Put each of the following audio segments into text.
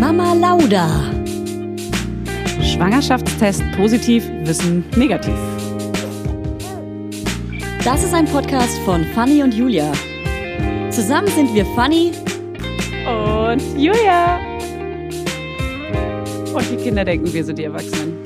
Mama Lauda. Schwangerschaftstest positiv, Wissen negativ. Das ist ein Podcast von Fanny und Julia. Zusammen sind wir Fanny Und Julia. Und die Kinder denken, wir sind die Erwachsenen.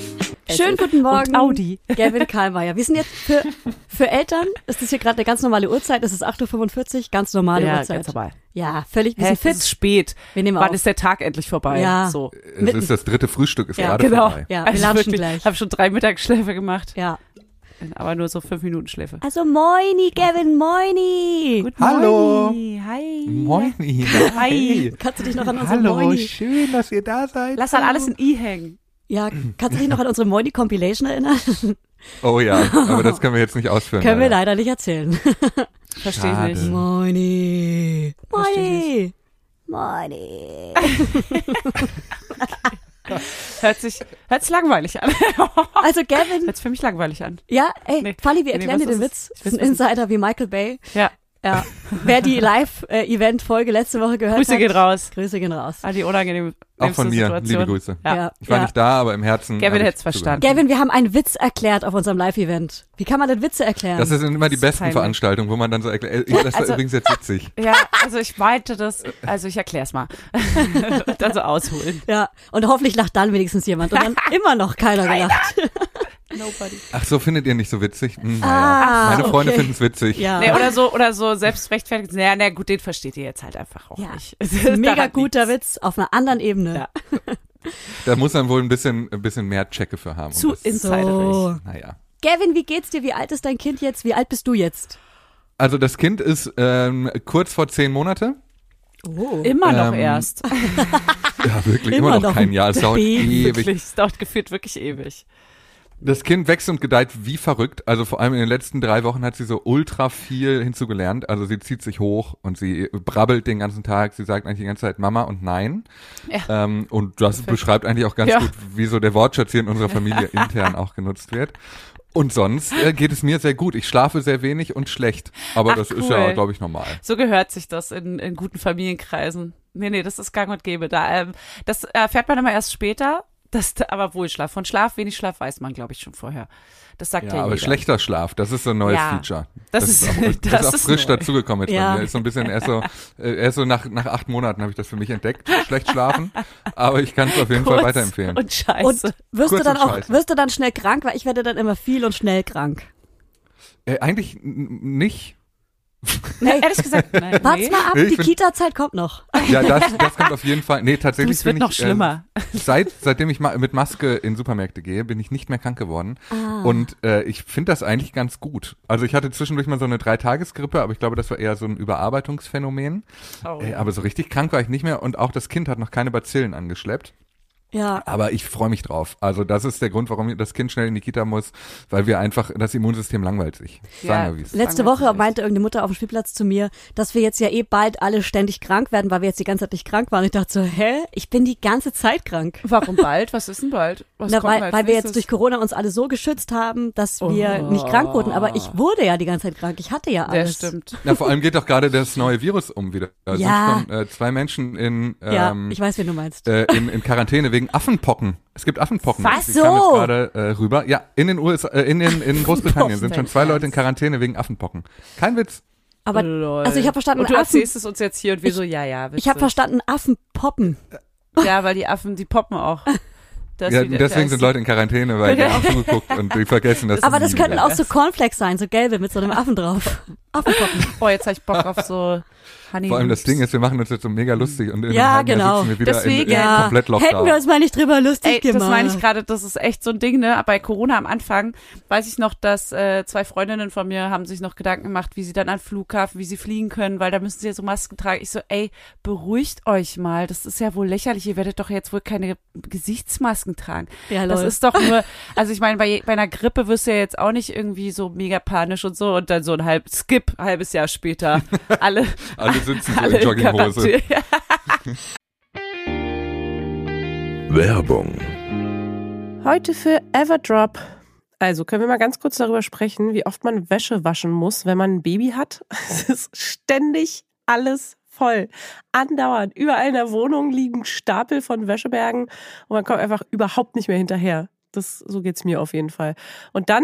Schönen guten Morgen. Und Audi. Gavin Karlmeier. Wir sind jetzt für, für Eltern, ist das hier gerade eine ganz normale Uhrzeit, es ist 8.45 Uhr, ganz normale Ja, Uhrzeit. ganz normal. Ja, völlig, wir Hä, sind es fit. ist spät. Wir nehmen Wann auf. ist der Tag endlich vorbei? Ja. So. Es Mitten- ist das dritte Frühstück, ist Ja, gerade Genau. vorbei. Ja, wir lunchen gleich. Ich habe schon drei Mittagsschläfe gemacht, Ja. aber nur so fünf Minuten Schläfe. Also moini, Gavin, moini. Good Hallo. morning. Hi. Moin, Ina. Hi. Kannst du dich noch an unsere Hallo, Moini, schön, dass ihr da seid. Lass halt alles in I hängen. ja, kannst du dich noch an unsere Moini Compilation erinnern? Oh ja, aber das können wir jetzt nicht ausführen. Können wir leider. leider nicht erzählen. Verstehe ich nicht. Moini. Moini. Moini. Hört sich, hört sich langweilig an. Also Gavin, Hört sich für mich langweilig an. ja, ey, Nee. Fanny, wir Nee, erklären was dir den Witz. Das ist ein Insider wie Michael Bay. Ja. Ja. Wer die Live-Event-Folge letzte Woche gehört Grüße hat. gehen raus. Grüße gehen raus. An die unangenehme Auch von mir, Situation. liebe Grüße. Ja. Ja. Ich war ja. nicht da, aber im Herzen. Gavin ich hätt's verstanden. Gavin, wir haben einen Witz erklärt auf unserem Live-Event. Wie kann man denn Witze erklären? Das sind immer die besten peinlich. Veranstaltungen, wo man dann so erklärt, äh, das war Also- übrigens jetzt witzig. Ja, also ich meinte das, also ich erklär's mal. Dann so ausholen. ja, und hoffentlich lacht dann wenigstens jemand. Und dann immer noch keiner gelacht. Nobody. Ach so, findet ihr nicht so witzig? Hm, naja. Ah, Meine Freunde okay. finden's witzig. Ja. Nee, oder so, oder so selbstrechtfertigt. Naja, na gut, den versteht ihr jetzt halt einfach auch Ja. nicht. Mega guter liegt's. Witz auf einer anderen Ebene. Ja. Da muss man wohl ein bisschen, ein bisschen mehr Checke für haben. um Zu das- insiderisch. So. Naja. Gavin, wie geht's dir? Wie alt ist dein Kind jetzt? Wie alt bist du jetzt? Also das Kind ist ähm, kurz vor zehn Monate. Oh. Immer noch Ähm, erst. Ja, wirklich, Immer immer, noch noch kein ein Jahr. Es dauert Baby. ewig. Wirklich, es dauert gefühlt wirklich ewig. Das Kind wächst und gedeiht wie verrückt. Also vor allem in den letzten drei Wochen hat sie so ultra viel hinzugelernt. Also sie zieht sich hoch und sie brabbelt den ganzen Tag. Sie sagt eigentlich die ganze Zeit Mama und Nein. Ja. Ähm, und das beschreibt eigentlich auch ganz Ja. gut, wie so der Wortschatz hier in unserer Familie intern auch genutzt wird. Und sonst äh, geht es mir sehr gut. Ich schlafe sehr wenig und schlecht. Aber Ach, das ist ja, cool. glaube ich, normal. So gehört sich das in, in guten Familienkreisen. Nee, nee, das ist gang und gäbe. Da, ähm, das erfährt man immer erst später. Das, aber Wohlschlaf. Von Schlaf, wenig Schlaf weiß man, glaube ich, schon vorher. Das sagt ja, Ja, aber jeder. schlechter Schlaf, das ist so ein neues Ja, Feature. das ist- auch, das das ist auch frisch neu. dazugekommen jetzt Ja. bei mir. Ist so ein bisschen erst so, äh, erst so nach, nach acht Monaten habe ich das für mich entdeckt, schlecht schlafen. Aber ich kann es auf jeden Fall Kurz weiterempfehlen. Und scheiße. Und wirst du Kurz dann und auch, wirst du dann schnell krank? Weil ich werde dann immer viel und schnell krank. Äh, eigentlich nicht. Nee, Ehrlich gesagt, nein. Wart's nee. mal ab, Ich die Kita-Zeit kommt noch. Ja, das, das kommt auf jeden Fall. Nee, tatsächlich es wird bin noch ich, schlimmer. Äh, seit, seitdem ich ma mit Maske in Supermärkte gehe, bin ich nicht mehr krank geworden. Ah. Und äh, ich finde das eigentlich ganz gut. Also ich hatte zwischendurch mal so eine Dreitagesgrippe, aber ich glaube, das war eher so ein Überarbeitungsphänomen. Oh. Äh, aber so richtig krank war ich nicht mehr und auch das Kind hat noch keine Bazillen angeschleppt. Ja. Aber ich freue mich drauf. Also das ist der Grund, warum das Kind schnell in die Kita muss, weil wir einfach, das Immunsystem langweilt sich. Sagen Ja. wir, es ist. Letzte Woche ist. meinte irgendeine Mutter auf dem Spielplatz zu mir, dass wir jetzt ja eh bald alle ständig krank werden, weil wir jetzt die ganze Zeit nicht krank waren. Ich dachte so, hä? Ich bin die ganze Zeit krank. Warum bald? Was ist denn bald? Was Na, kommt weil, als weil wir jetzt durch Corona uns alle so geschützt haben, dass wir Oh. nicht krank wurden. Aber ich wurde ja die ganze Zeit krank. Ich hatte ja Ja, alles. stimmt. Ja, vor allem geht doch gerade das neue Virus um wieder. Da Ja. sind schon äh, zwei Menschen in, Ja, ähm, ich weiß, wen du meinst. äh, in, in Quarantäne wegen Affenpocken. Es gibt Affenpocken. Was? Kamen So? jetzt gerade äh, rüber. Ja, in den USA, äh, in, den, in Großbritannien sind schon zwei? Leute in Quarantäne wegen Affenpocken. Kein Witz. Aber Lol. also ich habe verstanden, Und du Affen, erzählst es uns jetzt hier und wir so, ja, ja, ich habe verstanden, Affen poppen. Ja, weil die Affen, die poppen auch. Das Ja, deswegen das- sind Leute in Quarantäne, weil die haben zugeguckt und die vergessen, dass Aber das könnten auch so Cornflakes sein, so gelbe mit so einem Affen drauf. Affenpoppen. Oh, jetzt habe ich Bock auf so Honey Vor allem das. Ding ist, wir machen uns jetzt so mega lustig und in Ja, einem genau. sitzen wir wieder Deswegen- in, in Ja. komplett Lockdown. Hätten wir uns mal nicht drüber lustig Ey, gemacht. das meine ich gerade, das ist echt so ein Ding, ne? Bei Corona am Anfang weiß ich noch, dass äh, zwei Freundinnen von mir haben sich noch Gedanken gemacht, wie sie dann an Flughafen, wie sie fliegen können, weil da müssen sie ja so Masken tragen. Ich so, ey, beruhigt euch mal. Das ist ja wohl lächerlich. Ihr werdet doch jetzt wohl keine Gesichtsmasken tragen. Ja, Das lol. ist doch nur, also ich meine, bei, bei einer Grippe wirst du ja jetzt auch nicht irgendwie so mega panisch und so und dann so ein halb Skip, halbes Jahr später. Alle, Alle sitzen so alle in Jogginghose. Werbung. Heute für Everdrop. Also können wir mal ganz kurz darüber sprechen, wie oft man Wäsche waschen muss, wenn man ein Baby hat. Es ist ständig alles voll. Andauernd. Überall in der Wohnung liegen Stapel von Wäschebergen und man kommt einfach überhaupt nicht mehr hinterher. Das, so geht's mir auf jeden Fall. Und dann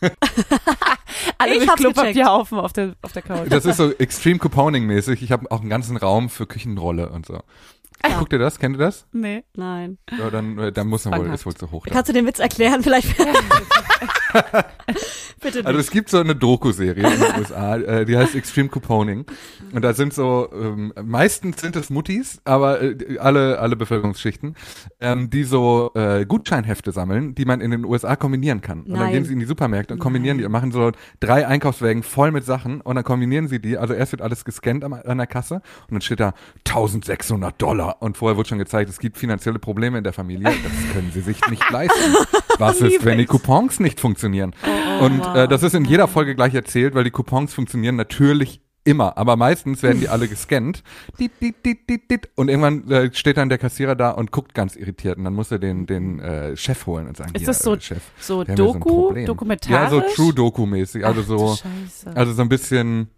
Alle Ich mit Klopapierhaufen auf der, auf der Couch. Das ist so extrem Couponing-mäßig. Ich habe auch einen ganzen Raum für Küchenrolle und so. Ja. Guckt ihr das? Kennt ihr das? Nee. Nein. Ja, dann, äh, dann muss man wohl, ist wohl zu hoch. Da. Kannst du den Witz erklären? Vielleicht. Bitte nicht. Also es gibt so eine Doku-Serie in den USA, äh, die heißt Extreme Couponing. Und da sind so, ähm, meistens sind es Muttis, aber äh, alle, alle Bevölkerungsschichten, ähm, die so äh, Gutscheinhefte sammeln, die man in den USA kombinieren kann. Und dann Nein. gehen sie in die Supermärkte und kombinieren die und machen so drei Einkaufswägen voll mit Sachen und dann kombinieren sie die. Also erst wird alles gescannt am- an der Kasse und dann steht da 1600 Dollar. Und vorher wurde schon gezeigt, es gibt finanzielle Probleme in der Familie. Das können sie sich nicht leisten. Was ist, wenn die Coupons nicht funktionieren? Und äh, das ist in jeder Folge gleich erzählt, weil die Coupons funktionieren natürlich immer, aber meistens werden die alle gescannt. Und irgendwann äh, steht dann der Kassierer da und guckt ganz irritiert und dann muss er den, den äh, Chef holen und sagen, Ist das so- äh, Chef, So so Doku, Problem. dokumentarisch? Ja, so True Doku-mäßig, also Ach, so, also so ein bisschen,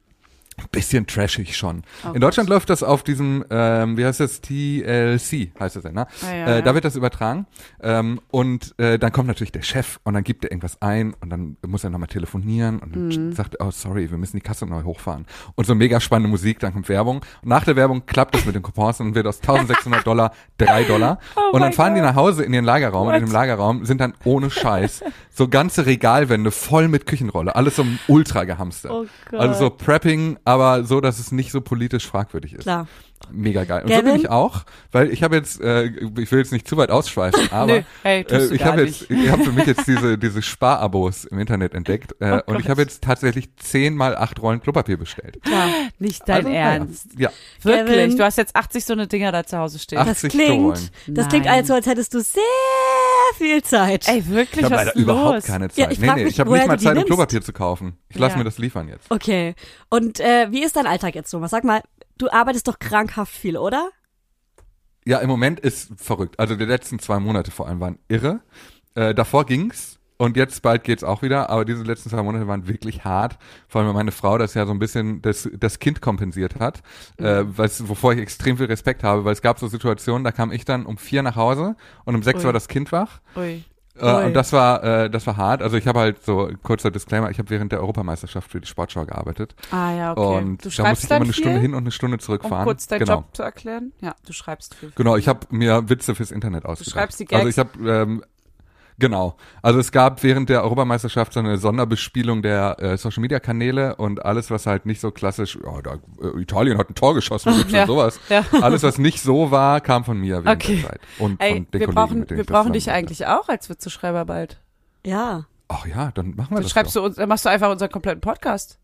bisschen trashig schon. Oh In Deutschland läuft das auf diesem, ähm, wie heißt das, TLC heißt das ja, ne? Ah, ja, äh, ja. Da wird das übertragen ähm, und äh, dann kommt natürlich der Chef und dann gibt er irgendwas ein und dann muss er nochmal telefonieren und dann Mhm. sagt, oh sorry, wir müssen die Kasse neu hochfahren. Und so mega spannende Musik, dann kommt Werbung. Und nach der Werbung klappt das mit den Coupons und wird aus 1600 Dollar 3 Dollar. Oh und dann fahren die Gott. nach Hause in ihren Lagerraum und in What? dem Lagerraum sind dann ohne Scheiß so ganze Regalwände voll mit Küchenrolle. Alles so ultra gehamstert. Oh Gott. Also so Prepping, aber so, dass es nicht so politisch fragwürdig ist. Klar. Mega geil. Und so Gavin? bin ich auch, weil ich habe jetzt, äh, ich will jetzt nicht zu weit ausschweifen, aber Nö, hey, äh, ich habe jetzt, ich habe für mich jetzt diese diese Sparabos im Internet entdeckt äh, Oh und ich habe jetzt tatsächlich zehn mal acht Rollen Klopapier bestellt. Klar. Nicht dein Also. Ernst. Ja, Wirklich? Kevin. Du hast jetzt 80 so eine Dinger da zu Hause stehen. Das 80 klingt, Rollen. das klingt Nein. also, als hättest du sehr viel Zeit. Ey, wirklich? ich habe was leider ist überhaupt los? keine Ja, Zeit. ich nee, nee, mich, ich habe woher nicht mal Zeit, um. Klopapier zu kaufen. Ich lasse Ja. mir das liefern jetzt. Okay. Und äh, wie ist dein Alltag jetzt, Thomas? Sag mal, du arbeitest doch krankhaft viel, oder? Ja, im Moment ist verrückt. Also die letzten zwei Monate vor allem waren irre. Äh, davor ging's und jetzt bald geht's auch wieder, aber diese letzten zwei Monate waren wirklich hart. Vor allem weil meine Frau das ja so ein bisschen das, das Kind kompensiert hat, äh, was, wovor ich extrem viel Respekt habe, weil es gab so Situationen, da kam ich dann um vier nach Hause und um sechs Ui. war das Kind wach. Ui. Äh, und das war, äh, das war hart. Also ich habe halt so kurzer Disclaimer, ich habe während der Europameisterschaft für die Sportschau gearbeitet Ah ja, okay. und du da musste ich immer eine Stunde hin und eine Stunde um zurückfahren. kurz deinen genau. Job zu erklären? Ja, du schreibst viel. Genau, ich habe mir Witze fürs Internet ausgedacht. schreibst die Also Gags? ich habe ähm, Genau. Also es gab während der Europameisterschaft so eine Sonderbespielung der äh, Social Media Kanäle und alles, was halt nicht so klassisch, ja, da, äh, Italien hat ein Tor geschossen und Ja. sowas. Ja. Alles, was nicht so war, kam von mir während Okay. der Zeit. Und Ey, von den wir Kollegen, brauchen, mit denen wir brauchen dich eigentlich auch als Witzeschreiber bald. Ja. Ach ja, dann machen wir Dann das schreibst doch. du uns, dann machst du einfach unseren kompletten Podcast.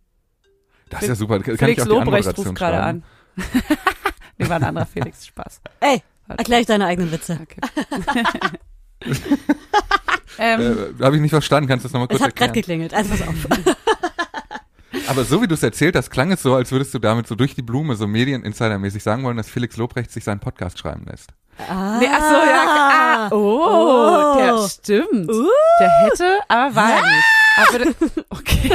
Das ist ja super. Kann Felix ich auch Lobrecht ruft gerade an. nee, war ein anderer Felix, Spaß. Ey, erklär ich deine eigenen Witze. Okay. ähm, Äh, Habe ich nicht verstanden, kannst du das nochmal kurz Es hat gerade erklären? geklingelt. Also pass auf. Aber so wie du es erzählt hast, klang es so, als würdest du damit so durch die Blume so Medieninsidermäßig sagen wollen, dass Felix Lobrecht sich seinen Podcast schreiben lässt. Ah. nee, ach so, ja. Ah, oh, Oh. der stimmt. Uh. Der hätte, aber war er nicht. Aber okay.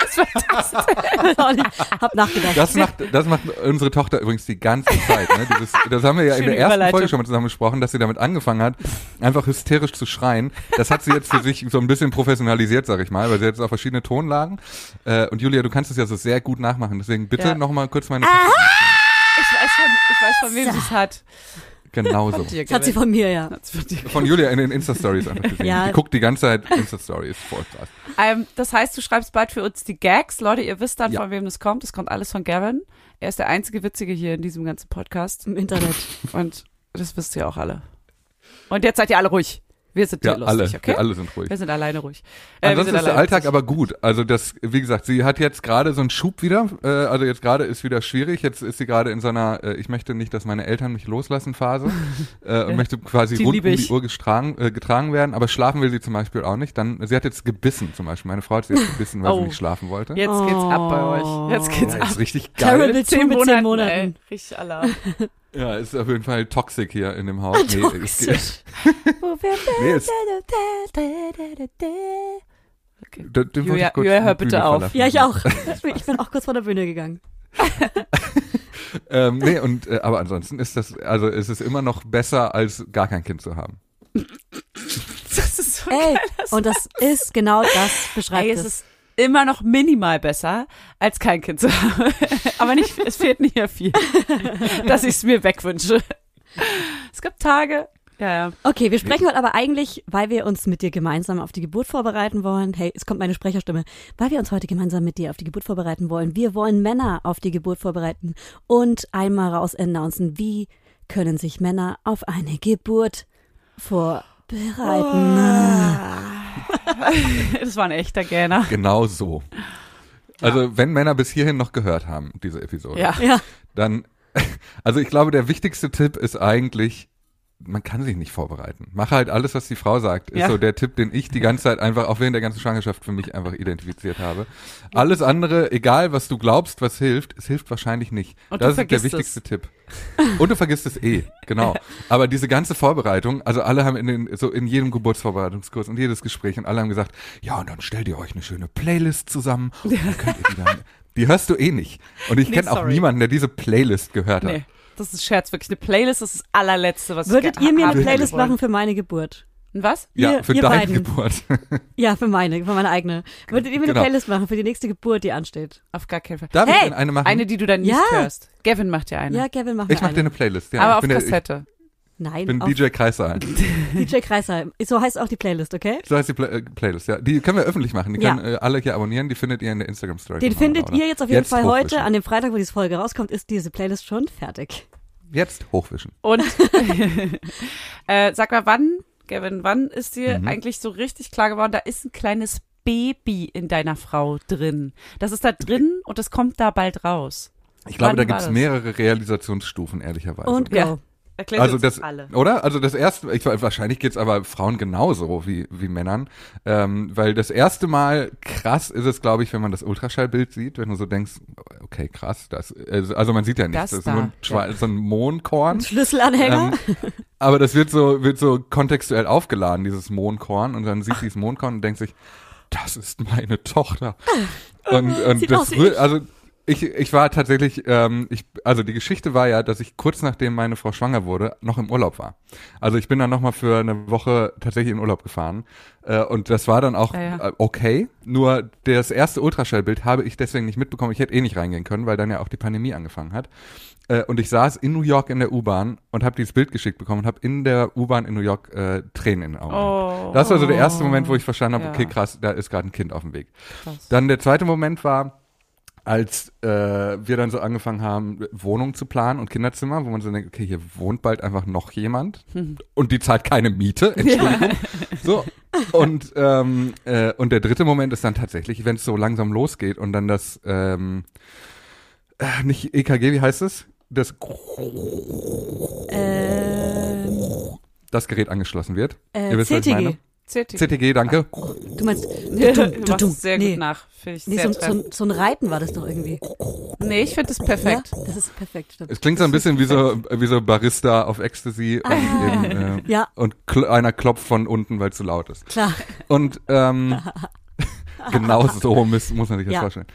Was war das denn? Hab nachgedacht. Das macht, das macht unsere Tochter übrigens die ganze Zeit. Ne? Dieses, das haben wir ja in Schöne der ersten. Folge schon mal zusammen besprochen, dass sie damit angefangen hat, einfach hysterisch zu schreien. Das hat sie jetzt für sich so ein bisschen professionalisiert, sag ich mal, weil sie jetzt auch verschiedene Tonlagen. Äh, und Julia, du kannst es ja so sehr gut nachmachen. Deswegen bitte Ja. noch mal kurz meine Ah! Ich weiß von, ich weiß von wem sie es hat. Genauso. Dir Das hat sie von mir, ja. Von Julia in den Insta-Stories einfach gesehen. Ja. Die guckt die ganze Zeit Insta-Stories. Voll krass. Ähm, das heißt, du schreibst bald für uns die Gags. Leute, ihr wisst dann, Ja. von wem das kommt. Das kommt alles von Gavin. Er ist der einzige Witzige hier in diesem ganzen Podcast. Im Internet. Und das wisst ihr auch alle. Und jetzt seid ihr alle ruhig. Wir sind Ja, lustig, alle. okay? Wir alle sind ruhig. Wir sind alleine ruhig. Äh, Ansonsten ist der Alltag lustig. aber gut. Also das, wie gesagt, sie hat jetzt gerade so einen Schub wieder. Äh, also jetzt gerade ist wieder schwierig. Jetzt ist sie gerade in so einer, äh, ich möchte nicht, dass meine Eltern mich loslassen Phase äh, und möchte quasi Die rund um die. Uhr getragen, äh, getragen werden. Aber schlafen will sie zum Beispiel auch nicht. Dann, sie hat jetzt gebissen zum Beispiel. Meine Frau hat sie jetzt gebissen, weil Oh. sie nicht schlafen wollte. Jetzt geht's ab bei euch. Jetzt geht's Ja, ab. ist richtig geil. Terrible Mit zehn Monaten, zehn Monaten. ey. Richtig Alarm. Ja, ist auf jeden Fall toxic hier in dem Haus. Nee, es geht- Toxisch. nee, es, Okay. den wollte Julia- hör bitte Bühne auf. verlassen. Ja, ich auch. Ich bin auch kurz vor der Bühne gegangen. Ähm, nee, und äh, aber ansonsten ist das, also es ist immer noch besser, als gar kein Kind zu haben. Das ist so Ey, geil. Das und das ist genau das beschreibt Ey, es es. ist immer noch minimal besser, als kein Kind zu haben. Aber nicht, es fehlt nicht mehr viel, dass ich es mir wegwünsche. Es gibt Tage, ja, ja. Okay, wir sprechen heute aber eigentlich, weil wir uns mit dir gemeinsam auf die Geburt vorbereiten wollen. Hey, es kommt meine Sprecherstimme. Weil wir uns heute gemeinsam mit dir auf die Geburt vorbereiten wollen. Wir wollen Männer auf die Geburt vorbereiten und einmal raus announcen, wie können sich Männer auf eine Geburt vorbereiten. Das war ein echter Gähner. Genau so. Also, wenn Männer bis hierhin noch gehört haben, diese Episode, Ja. Ja, dann, also ich glaube, der wichtigste Tipp ist eigentlich, man kann sich nicht vorbereiten. Mach halt alles, was die Frau sagt. Ist Ja. so der Tipp, den ich die ganze Zeit einfach, auch während der ganzen Schwangerschaft für mich einfach identifiziert habe. Alles andere, egal was du glaubst, was hilft, es hilft wahrscheinlich nicht. Und das ist der wichtigste Tipp. Und du vergisst es eh, genau. Aber diese ganze Vorbereitung, also alle haben in den, so in jedem Geburtsvorbereitungskurs und jedes Gespräch und alle haben gesagt, ja, und dann stellt ihr euch eine schöne Playlist zusammen und dann könnt ihr die dann, die hörst du eh nicht. Und ich Nee, kenne auch niemanden, der diese Playlist gehört hat. Nee, das ist Scherz, wirklich. Eine Playlist ist das allerletzte, was würdet ich ihr mir eine Playlist wollen. machen für meine Geburt? Und was? Ja, Ihr- für ihr deine beiden. Geburt. Ja, für meine, für meine eigene. Würdet ihr mir eine Genau. Playlist machen für die nächste Geburt, die ansteht? Auf gar keinen Fall. Darf ich hey, denn eine machen? eine, die du dann nicht Ja. hörst. Gavin macht dir eine. Ja, Kevin, mach ich mir mach dir eine. eine Playlist, ja. Aber ich auf bin der, ich. Nein, bin DJ Kreissaal. DJ Kreisheim. So heißt auch die Playlist, okay? So heißt die Pla äh, Playlist, ja. Die können wir öffentlich machen. Die Ja. können äh, alle hier abonnieren. Die findet ihr in der Instagram-Story. Den findet Laura. ihr jetzt auf jeden Fall heute. An dem Freitag, wo diese Folge rauskommt, ist diese Playlist schon fertig. Jetzt hochwischen. Und äh, sag mal, wann, Gavin, wann ist dir Mhm. eigentlich so richtig klar geworden, da ist ein kleines Baby in deiner Frau drin. Das ist da drin und das kommt da bald raus. Ich glaube, Wann da war gibt's das? mehrere Realisationsstufen, ehrlicherweise. Und go. Ja. Erklär also das, alle. oder? Also das erste, ich, wahrscheinlich geht's aber Frauen genauso wie, wie Männern, ähm, weil das erste Mal krass ist es, glaube ich, wenn man das Ultraschallbild sieht, wenn du so denkst, okay, krass, das, also also man sieht ja nichts, Das das, ist da, nur ein, Schwa- so ein Mondkorn. Schlüsselanhänger. Ähm, aber das wird so, wird so kontextuell aufgeladen, dieses Mondkorn, und dann sieht dieses Mondkorn und denkt sich, das ist meine Tochter. Und, und Sieht das also ich, ich war tatsächlich, ähm, ich, also die Geschichte war ja, dass ich kurz nachdem meine Frau schwanger wurde, noch im Urlaub war. Also ich bin dann nochmal für eine Woche tatsächlich in Urlaub gefahren. Äh, und das war dann auch Ja, ja. äh, okay. Nur das erste Ultraschallbild habe ich deswegen nicht mitbekommen. Ich hätte eh nicht reingehen können, weil dann ja auch die Pandemie angefangen hat. Äh, und ich saß in New York in der U-Bahn und habe dieses Bild geschickt bekommen und habe in der U-Bahn in New York äh, Tränen in den Augen. Oh. Das war so der erste Moment, wo ich verstanden habe, Ja. okay, krass, da ist gerade ein Kind auf dem Weg. Krass. Dann der zweite Moment war, als äh, wir dann so angefangen haben, Wohnungen zu planen und Kinderzimmer, wo man so denkt, okay, hier wohnt bald einfach noch jemand und die zahlt keine Miete, Entschuldigung. So. Und, ähm, äh, und der dritte Moment ist dann tatsächlich, wenn es so langsam losgeht und dann das, ähm, äh, nicht EKG, wie heißt es? Das, Ähm, das Gerät angeschlossen wird. äh, Ihr wisst, was ich CTG. meine. CT. CTG, danke. Du meinst, du machst sehr nee. gut nach. Finde ich Nee, sehr so, so, ein- so ein Reiten war das doch irgendwie. Nee, ich finde das perfekt. Ja, das ist perfekt, stimmt. Es klingt so ein bisschen wie so, wie so Barista auf Ecstasy und, eben, äh, Ja, und kl einer klopft von unten, weil es zu laut ist. klar. Und ähm, genau so muss, muss man sich das Ja. vorstellen.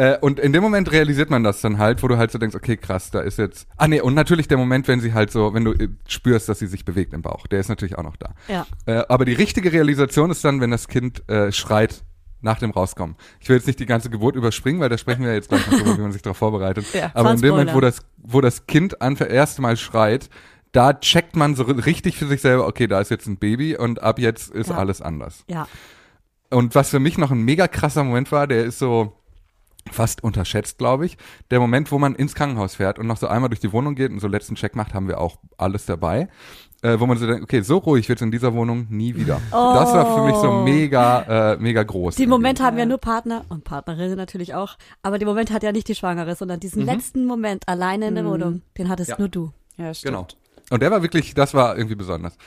Äh, und in dem Moment realisiert man das dann halt, wo du halt so denkst, okay, krass, da ist jetzt. Ah nee, und natürlich der Moment, wenn sie halt so, wenn du äh, spürst, dass sie sich bewegt im Bauch, der ist natürlich auch noch da. Ja. Äh, aber die richtige Realisation ist dann, wenn das Kind äh, schreit nach dem Rauskommen. Ich will jetzt nicht die ganze Geburt überspringen, weil da sprechen wir jetzt gleich noch drüber, wie man sich darauf vorbereitet. Ja, aber in dem Moment, wo das, wo das Kind an erste Mal schreit, da checkt man so richtig für sich selber, okay, da ist jetzt ein Baby und ab jetzt ist Ja. alles anders. Ja. Und was für mich noch ein mega krasser Moment war, der ist so fast unterschätzt, glaube ich. Der Moment, wo man ins Krankenhaus fährt und noch so einmal durch die Wohnung geht und so letzten Check macht, haben wir auch alles dabei. Äh, wo man so denkt, okay, so ruhig wird's in dieser Wohnung nie wieder. Das war für mich so mega, äh, mega groß. Den irgendwie. Moment haben ja nur Partner und Partnerinnen natürlich auch. Aber den Moment hat ja nicht die Schwangere, sondern diesen letzten Moment alleine in der Wohnung, den hattest Ja. nur du. Ja, stimmt. Genau. Und der war wirklich, das war irgendwie besonders.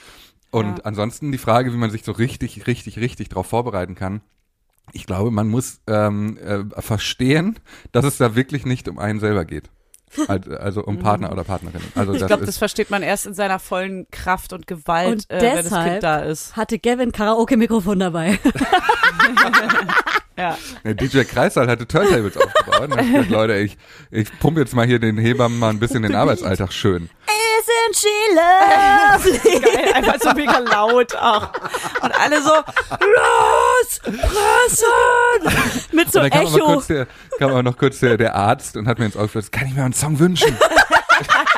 Und Ja. ansonsten die Frage, wie man sich so richtig, richtig, richtig darauf vorbereiten kann. Ich glaube, man muss ähm, äh, verstehen, dass es da wirklich nicht um einen selber geht. Also, also um Partner oder Partnerin. Also Ich das glaube, das versteht man erst in seiner vollen Kraft und Gewalt, Und äh, wenn das Kind da ist. Hatte Gavin Karaoke-Mikrofon dabei. Ja. der DJ Kreisal hatte Turntables aufgebaut. Und gedacht, Leute, ich, ich pumpe jetzt mal hier den Hebammen mal ein bisschen den Arbeitsalltag schön. Isn't she lovely? Geil, einfach so mega laut auch. Und alle so, Los! Pressen! Mit so und dann kam aber Echo. kurz, der, kam aber noch kurz der, der Arzt und hat mir ins Auge geflüstert, kann ich mir einen Song wünschen?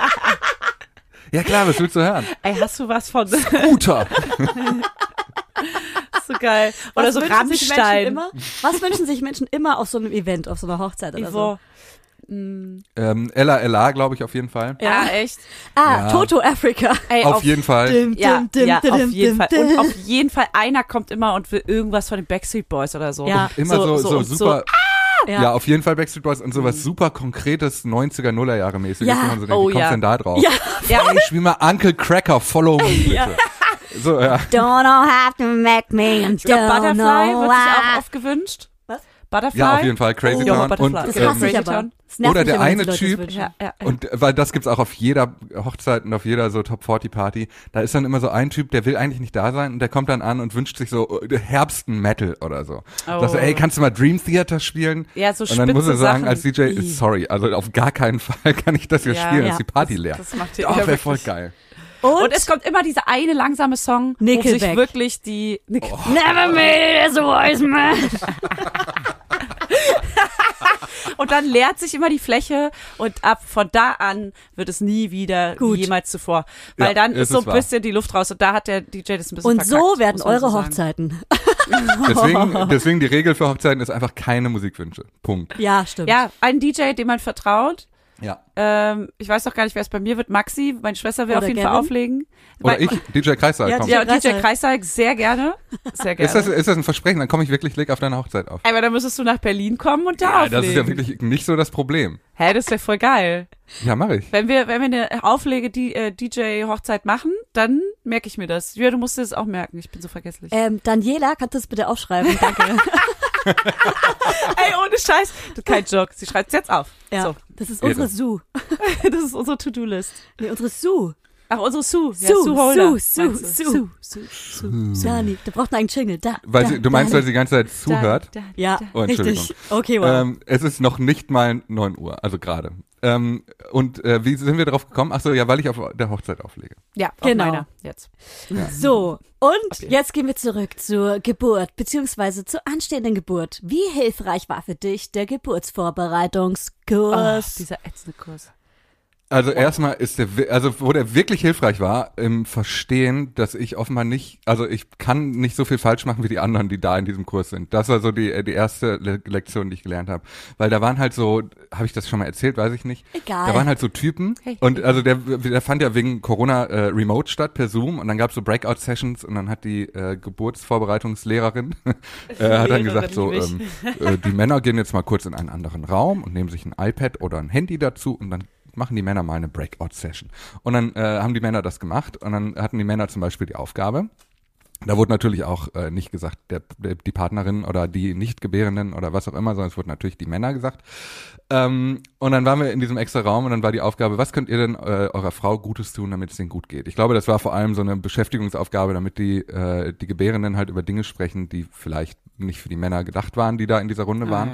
ja klar, was willst du hören? ey, hast du was von, Guter. so geil. Oder so wünschen sich Menschen Rammstein. Immer, was wünschen sich Menschen immer auf so einem Event, auf so einer Hochzeit oder so? Ivo. Mm, Ähm, Ella Ella, glaube ich, auf jeden Fall. Ja, echt. Ah, Ja. Toto Africa. Ey, Auf jeden Fall. Dim, Ja, dim, ja dim, auf dim, jeden Fall. dim. Und auf jeden Fall einer kommt immer und will irgendwas von den Backstreet Boys oder so. Ja. Immer so, so, und super. Ja. ja. auf jeden Fall Backstreet Boys und sowas super konkretes 90er, Nuller Jahre mäßig. Ja. So Oh, wie kommst ja. denn da drauf? Ja. Ja, Hey, spiel mal Uncle Cracker, follow me, bitte. Ja. So, ja. Don't know have to make me and Ich glaube, don't Butterfly know wird sich auch oft gewünscht. Butterfly? ja, auf jeden Fall Crazy Oh, Town. Und, Das hasse ich ähm, aber. Das Oder der immer, eine das Typ-. Ja, ja, ja. Und weil das gibt's auch auf jeder Hochzeit und auf jeder so Top 40 Party. Da ist dann immer so ein Typ, der will eigentlich nicht da sein und der kommt dann an und wünscht sich so äh, Herbsten Metal oder so. Oh. Sagst du, ey, kannst du mal Dream Theater spielen? Ja, so und dann muss er sagen Sachen. als DJ, sorry, also auf gar keinen Fall kann ich das hier Ja. spielen, Ja. ist die Party leer. Das macht ihr Doch, wäre voll geil. Und, Und es kommt immer dieser eine langsame Song, wo Nickelback. sich wirklich die Nick Oh. Never made it as a wise man. und dann leert sich immer die Fläche und ab von da an wird es nie wieder Gut. wie jemals zuvor, weil Ja, dann ist so ein wahr. bisschen die Luft raus und da hat der DJ das ein bisschen Und so verkackt, werden muss man eure so. Hochzeiten. Deswegen, deswegen die Regel für Hochzeiten ist einfach keine Musikwünsche. Punkt. Ja, stimmt. Ja, ein DJ, dem man vertraut. Ja. Ähm, ich weiß noch gar nicht, wer es bei mir wird. Maxi, meine Schwester will Oder auf jeden Gavin? Fall auflegen. Oder ich, DJ Kreissaal, Ja. Ja, DJ. Kreissaal sehr gerne. Sehr gerne. Ist das, ist das ein Versprechen? Dann komme ich wirklich leg auf deine Hochzeit auf. Aber dann müsstest du nach Berlin kommen und da Ja, auflegen. das ist ja wirklich nicht so das Problem. Hä, das wäre voll geil. Ja, mache ich. Wenn wir, wenn wir eine Auflege, die äh, DJ-Hochzeit machen, dann merke ich mir das. Ja, du musst das auch merken. Ich bin so vergesslich. Ähm, Daniela, kannst du das bitte aufschreiben? Danke. Ey, ohne Scheiß. Das ist kein Joke. Sie schreibt es jetzt auf. Ja, So, das ist unsere Sue. das ist unsere To-Do-List. Nee, unsere Sue. Ach, unsere Sue. Ja, Sue, Sue Holder. Sue, Sue, du? Sue. Sue, Sue. Dani, da braucht man einen Jingle. Da, Weil da, sie, du meinst, da, weil sie die ganze Zeit zuhört? Da, da, Ja. Oh, Entschuldigung. richtig. Okay, wow. Ähm, es ist noch nicht mal 9 Uhr, also gerade. Ähm, und äh, wie sind wir drauf gekommen? Ach so, ja, weil ich auf der Hochzeit auflege. Ja, auf Genau. meiner jetzt. So, und Okay. jetzt gehen wir zurück zur Geburt, beziehungsweise zur anstehenden Geburt. Wie hilfreich war für dich der Oh, Geburtsvorbereitungskurs? dieser ätzende Kurs. Also erstmal ist der, also wo der wirklich hilfreich war, im Verstehen, dass ich offenbar nicht, also ich kann nicht so viel falsch machen wie die anderen, die da in diesem Kurs sind. Das war so die, die erste Le Lektion, die ich gelernt habe. Weil da waren halt so, habe ich das schon mal erzählt, weiß ich nicht. Egal. Da waren halt so Typen Hey. und also der, der fand ja wegen Corona äh, remote statt per Zoom und dann gab es so Breakout-Sessions und dann hat die äh, Geburtsvorbereitungslehrerin äh, hat dann gesagt so, ähm, äh, die Männer gehen jetzt mal kurz in einen anderen Raum und nehmen sich ein iPad oder ein Handy dazu und dann machen die Männer mal eine Breakout-Session. Und dann äh, haben die Männer das gemacht und dann hatten die Männer zum Beispiel die Aufgabe, da wurde natürlich auch äh, nicht gesagt, der, der, die Partnerin oder die Nichtgebärenden oder was auch immer, sondern es wurden natürlich die Männer gesagt. Ähm, und dann waren wir in diesem extra Raum und dann war die Aufgabe, was könnt ihr denn äh, eurer Frau Gutes tun, damit es denen gut geht? Ich glaube, das war vor allem so eine Beschäftigungsaufgabe, damit die, äh, die Gebärenden halt über Dinge sprechen, die vielleicht nicht für die Männer gedacht waren, die da in dieser Runde waren.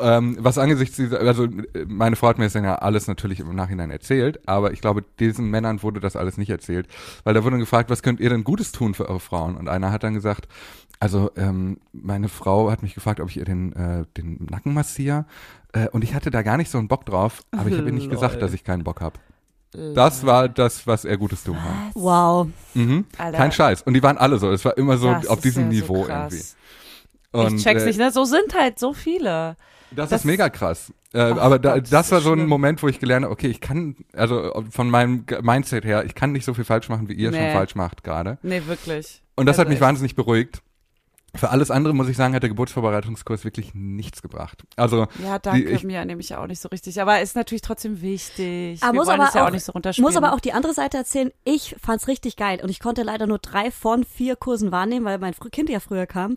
Ähm, was angesichts dieser, also äh, meine Frau hat mir das dann ja alles natürlich im Nachhinein erzählt, aber ich glaube, diesen Männern wurde das alles nicht erzählt, weil da wurde dann gefragt, was könnt ihr denn Gutes tun für eure Frauen? Und einer hat dann gesagt, also ähm, meine Frau hat mich gefragt, ob ich ihr den, äh, den Nacken massiere äh, und ich hatte da gar nicht so einen Bock drauf, aber ich habe ihr nicht gesagt, dass ich keinen Bock habe. Das war das, was er Gutes tun kann. wow. Mhm. Alter. Kein Scheiß. Und die waren alle so. Es war immer so Das auf diesem ja so Niveau krass. irgendwie. Und, ich check's äh, nicht, ne? So sind halt so viele. Das, Das- ist mega krass. Äh, Ach aber da, Gott, das war so ein schlimm. Moment, wo ich gelernt habe, okay, ich kann, also von meinem Mindset her, ich kann nicht so viel falsch machen, wie ihr schon Nee. falsch macht gerade. Nee, wirklich. Und das Also hat mich echt. wahnsinnig beruhigt. Für alles andere, muss ich sagen, hat der Geburtsvorbereitungskurs wirklich nichts gebracht. Also, Ja, danke, ich- mir nehme ich auch nicht so richtig. Aber ist natürlich trotzdem wichtig. Aber Wir muss aber es ja auch auch- nicht so runterspielen. Muss aber auch die andere Seite erzählen. Ich fand's richtig geil und ich konnte leider nur drei von vier Kursen wahrnehmen, weil mein Kind ja früher kam.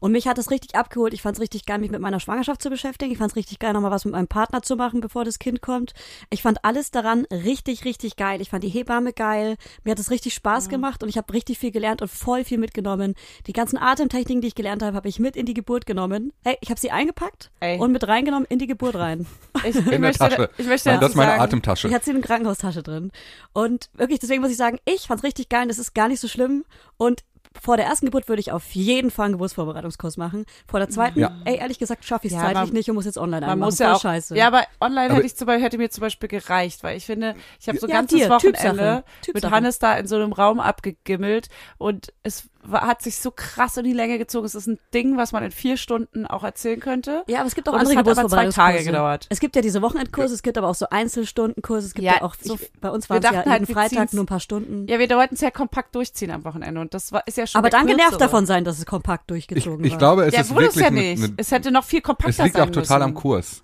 Und mich hat es richtig abgeholt. Ich fand's richtig geil, mich mit meiner Schwangerschaft zu beschäftigen. Ich fand's richtig geil, nochmal was mit meinem Partner zu machen, bevor das Kind kommt. Ich fand alles daran richtig, richtig geil. Ich fand die Hebamme geil. Mir hat es richtig Spaß gemacht und ich habe richtig viel gelernt und voll viel mitgenommen. Die ganzen Atemtechniken, die ich gelernt habe, habe ich mit in die Geburt genommen. Hey, ich habe sie eingepackt Ey. und mit reingenommen in die Geburt rein. Ich, ich in der möchte, Tasche. Ich möchte dazu das ist meine sagen, Atemtasche. Ich hatte sie in der Krankenhaustasche drin. Und wirklich, deswegen muss ich sagen, ich fand's richtig geil es ist gar nicht so schlimm. Und vor der ersten Geburt würde ich auf jeden Fall einen Geburtsvorbereitungskurs machen. Vor der zweiten, Ja. ey, ehrlich gesagt, schaffe ich es Ja, zeitlich man- nicht und muss jetzt online Man muss ja auch, scheiße. ja, aber online Aber- hätte ich zum Beispiel, hätte mir zum Beispiel gereicht, weil ich finde, ich habe so Ja, ganzes dir, Wochenende Typsache, mit Typsache. Hannes da in so einem Raum abgegimmelt und es hat sich so krass in die Länge gezogen. Es ist ein Ding, was man in vier Stunden auch erzählen könnte. Ja, aber es gibt auch Und es andere hat aber zwei Geburtsvorbereitungskurse. Tage gedauert. Es gibt ja diese Wochenendkurse, es gibt aber auch so Einzelstundenkurse, es gibt ja, Ja, auch, so- ich, bei uns wir waren es ja dachten halt, jeden wir Freitag nur ein paar Stunden. Ja, wir wollten es ja kompakt durchziehen am Wochenende und das war, ist ja schon aber dann genervt davon sein, dass es kompakt ich, durchgezogen ich war. glaube, es Ja, ist wurde es wirklich ja nicht. eine- es hätte noch viel kompakter es liegt sein auch total müssen. am Kurs.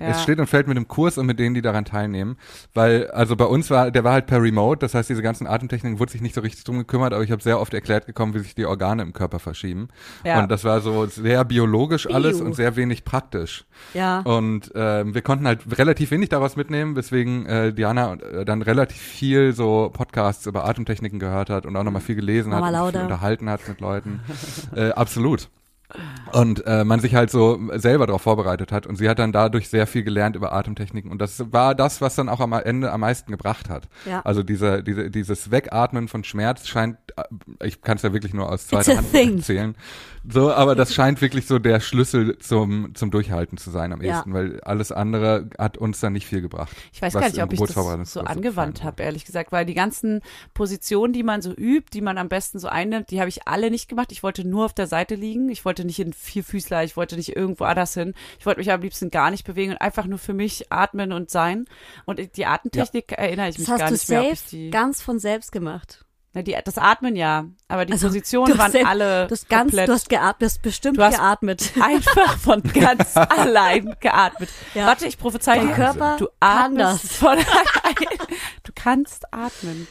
Ja. Es steht und fällt mit dem Kurs und mit denen, die daran teilnehmen. Weil, also bei uns war, der war halt per Remote, das heißt, diese ganzen Atemtechniken wurde sich nicht so richtig drum gekümmert, aber ich habe sehr oft erklärt bekommen, wie sich die Organe im Körper verschieben. Ja. Und das war so sehr biologisch alles Bio. und sehr wenig praktisch. ja. Und ähm, wir konnten halt relativ wenig daraus mitnehmen, weswegen äh, Diana äh, dann relativ viel so Podcasts über Atemtechniken gehört hat und auch nochmal viel gelesen Mama hat und viel unterhalten hat mit Leuten. äh, absolut. Und äh, man sich halt so selber darauf vorbereitet hat. Und sie hat dann dadurch sehr viel gelernt über Atemtechniken. Und das war das, was dann auch am Ende am meisten gebracht hat. Ja. Also diese, diese, dieses Wegatmen von Schmerz scheint, äh, ich kann es ja wirklich nur aus zweiter Hand thing. erzählen. So, aber das scheint wirklich so der Schlüssel zum, zum Durchhalten zu sein am Ja. ehesten, weil alles andere hat uns dann nicht viel gebracht. Ich weiß gar nicht, ob ich das so angewandt habe, ehrlich gesagt, weil die ganzen Positionen, die man so übt, die man am besten so einnimmt, die habe ich alle nicht gemacht. Ich wollte nur auf der Seite liegen. Ich wollte nicht in Vierfüßler, ich wollte nicht irgendwo anders hin. Ich wollte mich am liebsten gar nicht bewegen und einfach nur für mich atmen und sein. Und die Atemtechnik erinnere ich Das mich hast gar du nicht mehr, ich safe die, ganz von selbst gemacht. na, die, das Atmen ja, aber die Also, Positionen du waren hast- alle Du hast ganz, komplett du hast geatmet, du hast bestimmt Du hast- geatmet. einfach von ganz allein geatmet. Ja. Warte, ich prophezei dir. Körper Du atmest das. von allein. Du kannst atmen.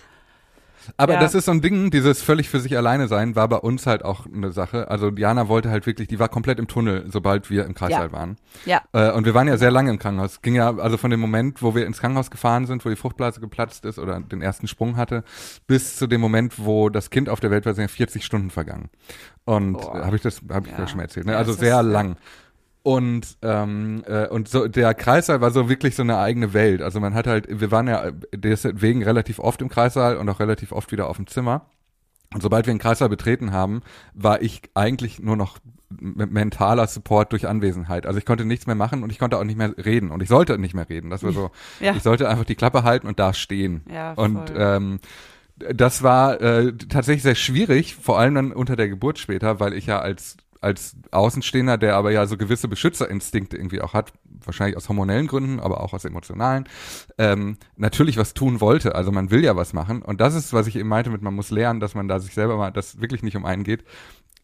Aber Ja. das ist so ein Ding, dieses völlig für sich alleine sein, war bei uns halt auch eine Sache. Also Diana wollte halt wirklich, die war komplett im Tunnel, sobald wir im Kreißsaal Ja. waren. Ja. Äh, und wir waren ja sehr lange im Krankenhaus. Ging ja also von dem Moment, wo wir ins Krankenhaus gefahren sind, wo die Fruchtblase geplatzt ist oder den ersten Sprung hatte, bis zu dem Moment, wo das Kind auf der Welt war, sind ja 40 Stunden vergangen. Und habe ich das, habe ich Ja. ja schon mal erzählt. Ne? Also sehr lang. Und ähm, äh, und so der Kreissaal war so wirklich so eine eigene Welt. Also man hat halt, wir waren ja deswegen relativ oft im Kreissaal und auch relativ oft wieder auf dem Zimmer. Und sobald wir den Kreissaal betreten haben, war ich eigentlich nur noch mentaler Support durch Anwesenheit. Also ich konnte nichts mehr machen und ich konnte auch nicht mehr reden und ich sollte nicht mehr reden. Das war so, Ja. ich sollte einfach die Klappe halten und da stehen. Ja, und voll. ähm, das war äh, tatsächlich sehr schwierig, vor allem dann unter der Geburt später, weil ich ja als als Außenstehender, der aber ja so gewisse Beschützerinstinkte irgendwie auch hat, wahrscheinlich aus hormonellen Gründen, aber auch aus emotionalen, ähm, natürlich was tun wollte. Also man will ja was machen. Und das ist, was ich eben meinte mit, man muss lernen, dass man da sich selber mal, das wirklich nicht um einen geht.